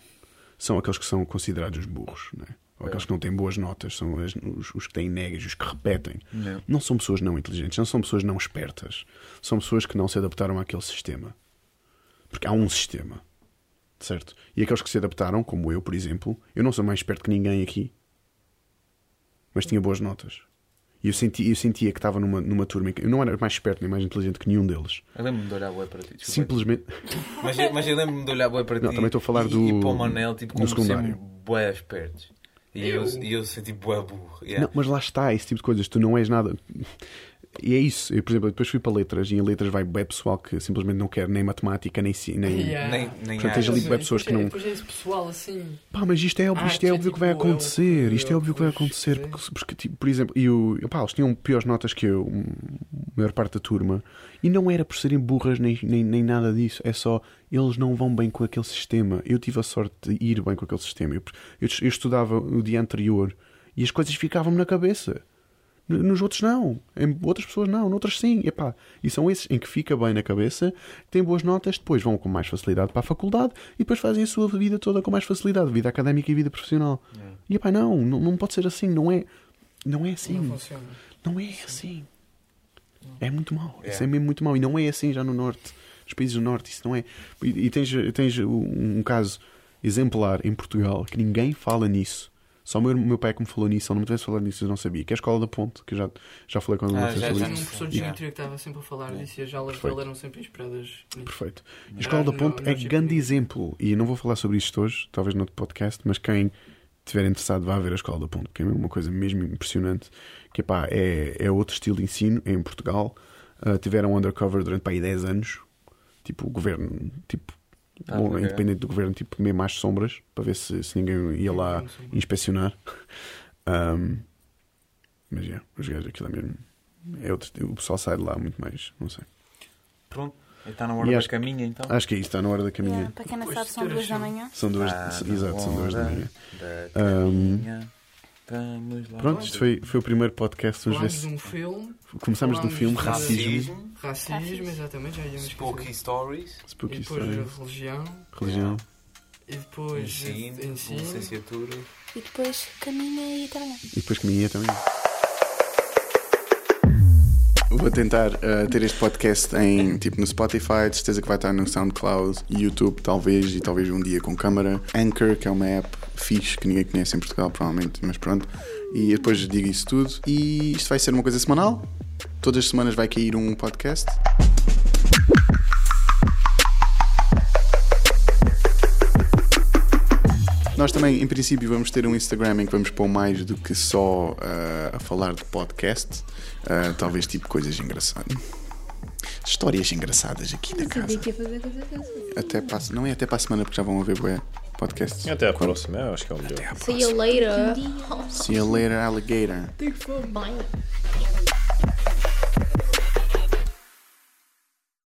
são aqueles que são considerados os burros, não é? Ou aqueles que não têm boas notas, são as- os, os que têm negas, os que repetem. Não. Não são pessoas não inteligentes, não são pessoas não espertas. São pessoas que não se adaptaram àquele sistema. Porque há um sistema. Certo? E aqueles que se adaptaram, como eu, por exemplo, eu não sou mais esperto que ninguém aqui, mas tinha boas notas. E eu, senti, eu sentia que estava numa, numa turma em que eu não era mais esperto nem mais inteligente que nenhum deles. Eu lembro-me de olhar bué para ti. desculpa. Simplesmente. Mas, eu- mas eu lembro-me de olhar bué para Não, ti. também estou a falar e, do- E para o Manel, tipo, como secundário. bué espertos. E eu, e eu senti bué burro. Yeah. Não, mas lá está, esse tipo de coisas. Tu não és nada. E é isso. Eu, por exemplo, depois fui para letras e em letras vai bem pessoal que simplesmente não quer nem matemática, nem. ci- nem... Yeah. Nem, nem Portanto, tens ali bué pessoas que é- não- Depois é esse pessoal assim. Pá, mas isto é, óbvio- Ah, isto é que é óbvio que vai tipo, é acontecer. Isto é óbvio que vai é acontecer. é. Porque, porque, tipo, por exemplo, e o, pá, eles tinham piores notas que eu, a maior parte da turma, e não era por serem burras nem, nem, nem nada disso. É só eles não vão bem com aquele sistema. Eu tive a sorte de ir bem com aquele sistema. Eu, eu, eu estudava o dia anterior e as coisas ficavam-me na cabeça. Nos outros não, em outras pessoas não, noutras sim. Epá, e são esses em que fica bem na cabeça, têm boas notas, depois vão com mais facilidade para a faculdade e depois fazem a sua vida toda com mais facilidade, vida académica e vida profissional. E epá, não, não, não pode ser assim, não é, não é assim, Não funciona. não é assim. É muito mau, isso É. é mesmo muito mau e não é assim já no norte, nos países do norte, isso não é. E, e tens, tens um caso exemplar em Portugal que ninguém fala nisso. Só o meu, meu pai é que me falou nisso, ele não me tivesse falado nisso eu não sabia, que é a Escola da Ponte, que eu já, já falei com Ah, já- isso. num professor de geometria que estava sempre a falar disso e as aulas dele eram sempre inspiradas. Perfeito. A Escola da Ponte no é GP. grande exemplo. E eu não vou falar sobre isto hoje, talvez no outro podcast, mas quem estiver interessado vá ver a Escola da Ponte, que é uma coisa mesmo impressionante. Que pá, é, é outro estilo de ensino é em Portugal. Ah, tiveram undercover durante pá, aí 10 anos. Tipo, o governo, tipo, Ah, ou independente do governo, tipo, mesmo às sombras, para ver se, se ninguém ia lá inspecionar. [LAUGHS] Ahm, mas é, os gajos aquilo é mesmo. É outro, o pessoal sai de lá muito mais, não sei. Pronto. Está na hora E da acho- caminha então. Acho que é isso, está na hora da caminha. Yeah, para quem não sabe, de são duas as da manhã. São duas, na exato, são duas da manhã. da caminha. Lá. Pronto, isto foi, foi o primeiro podcast. Vamos ver de um filme, começamos do falámos filme de- Racismo, racismo, Racismo. exatamente, já íamos Spooky Stories. E Spooky depois Stories, religião, religião. e depois Ensino. ensino. Licenciatura. E depois caminha e trabalha. E depois caminhei também. Vou tentar uh, ter este podcast em tipo no Spotify, de certeza que vai estar no SoundCloud, YouTube talvez, e talvez um dia com câmara. Anchor, que é uma app fixe que ninguém conhece em Portugal, provavelmente, mas pronto. E depois digo isso tudo. E isto vai ser uma coisa semanal. Todas as semanas vai cair um podcast. Nós também, em princípio, vamos ter um Instagram em que vamos pôr mais do que só ah, a falar de podcast. Ah, talvez tipo coisas engraçadas. Histórias engraçadas aqui da casa. que fazer. Até para, a- não é até para a semana, porque já vão haver bué podcasts. Até à Quando- próxima, eu acho que é o melhor. Até à See you próxima. later. See you later, alligator. Bye. Yeah.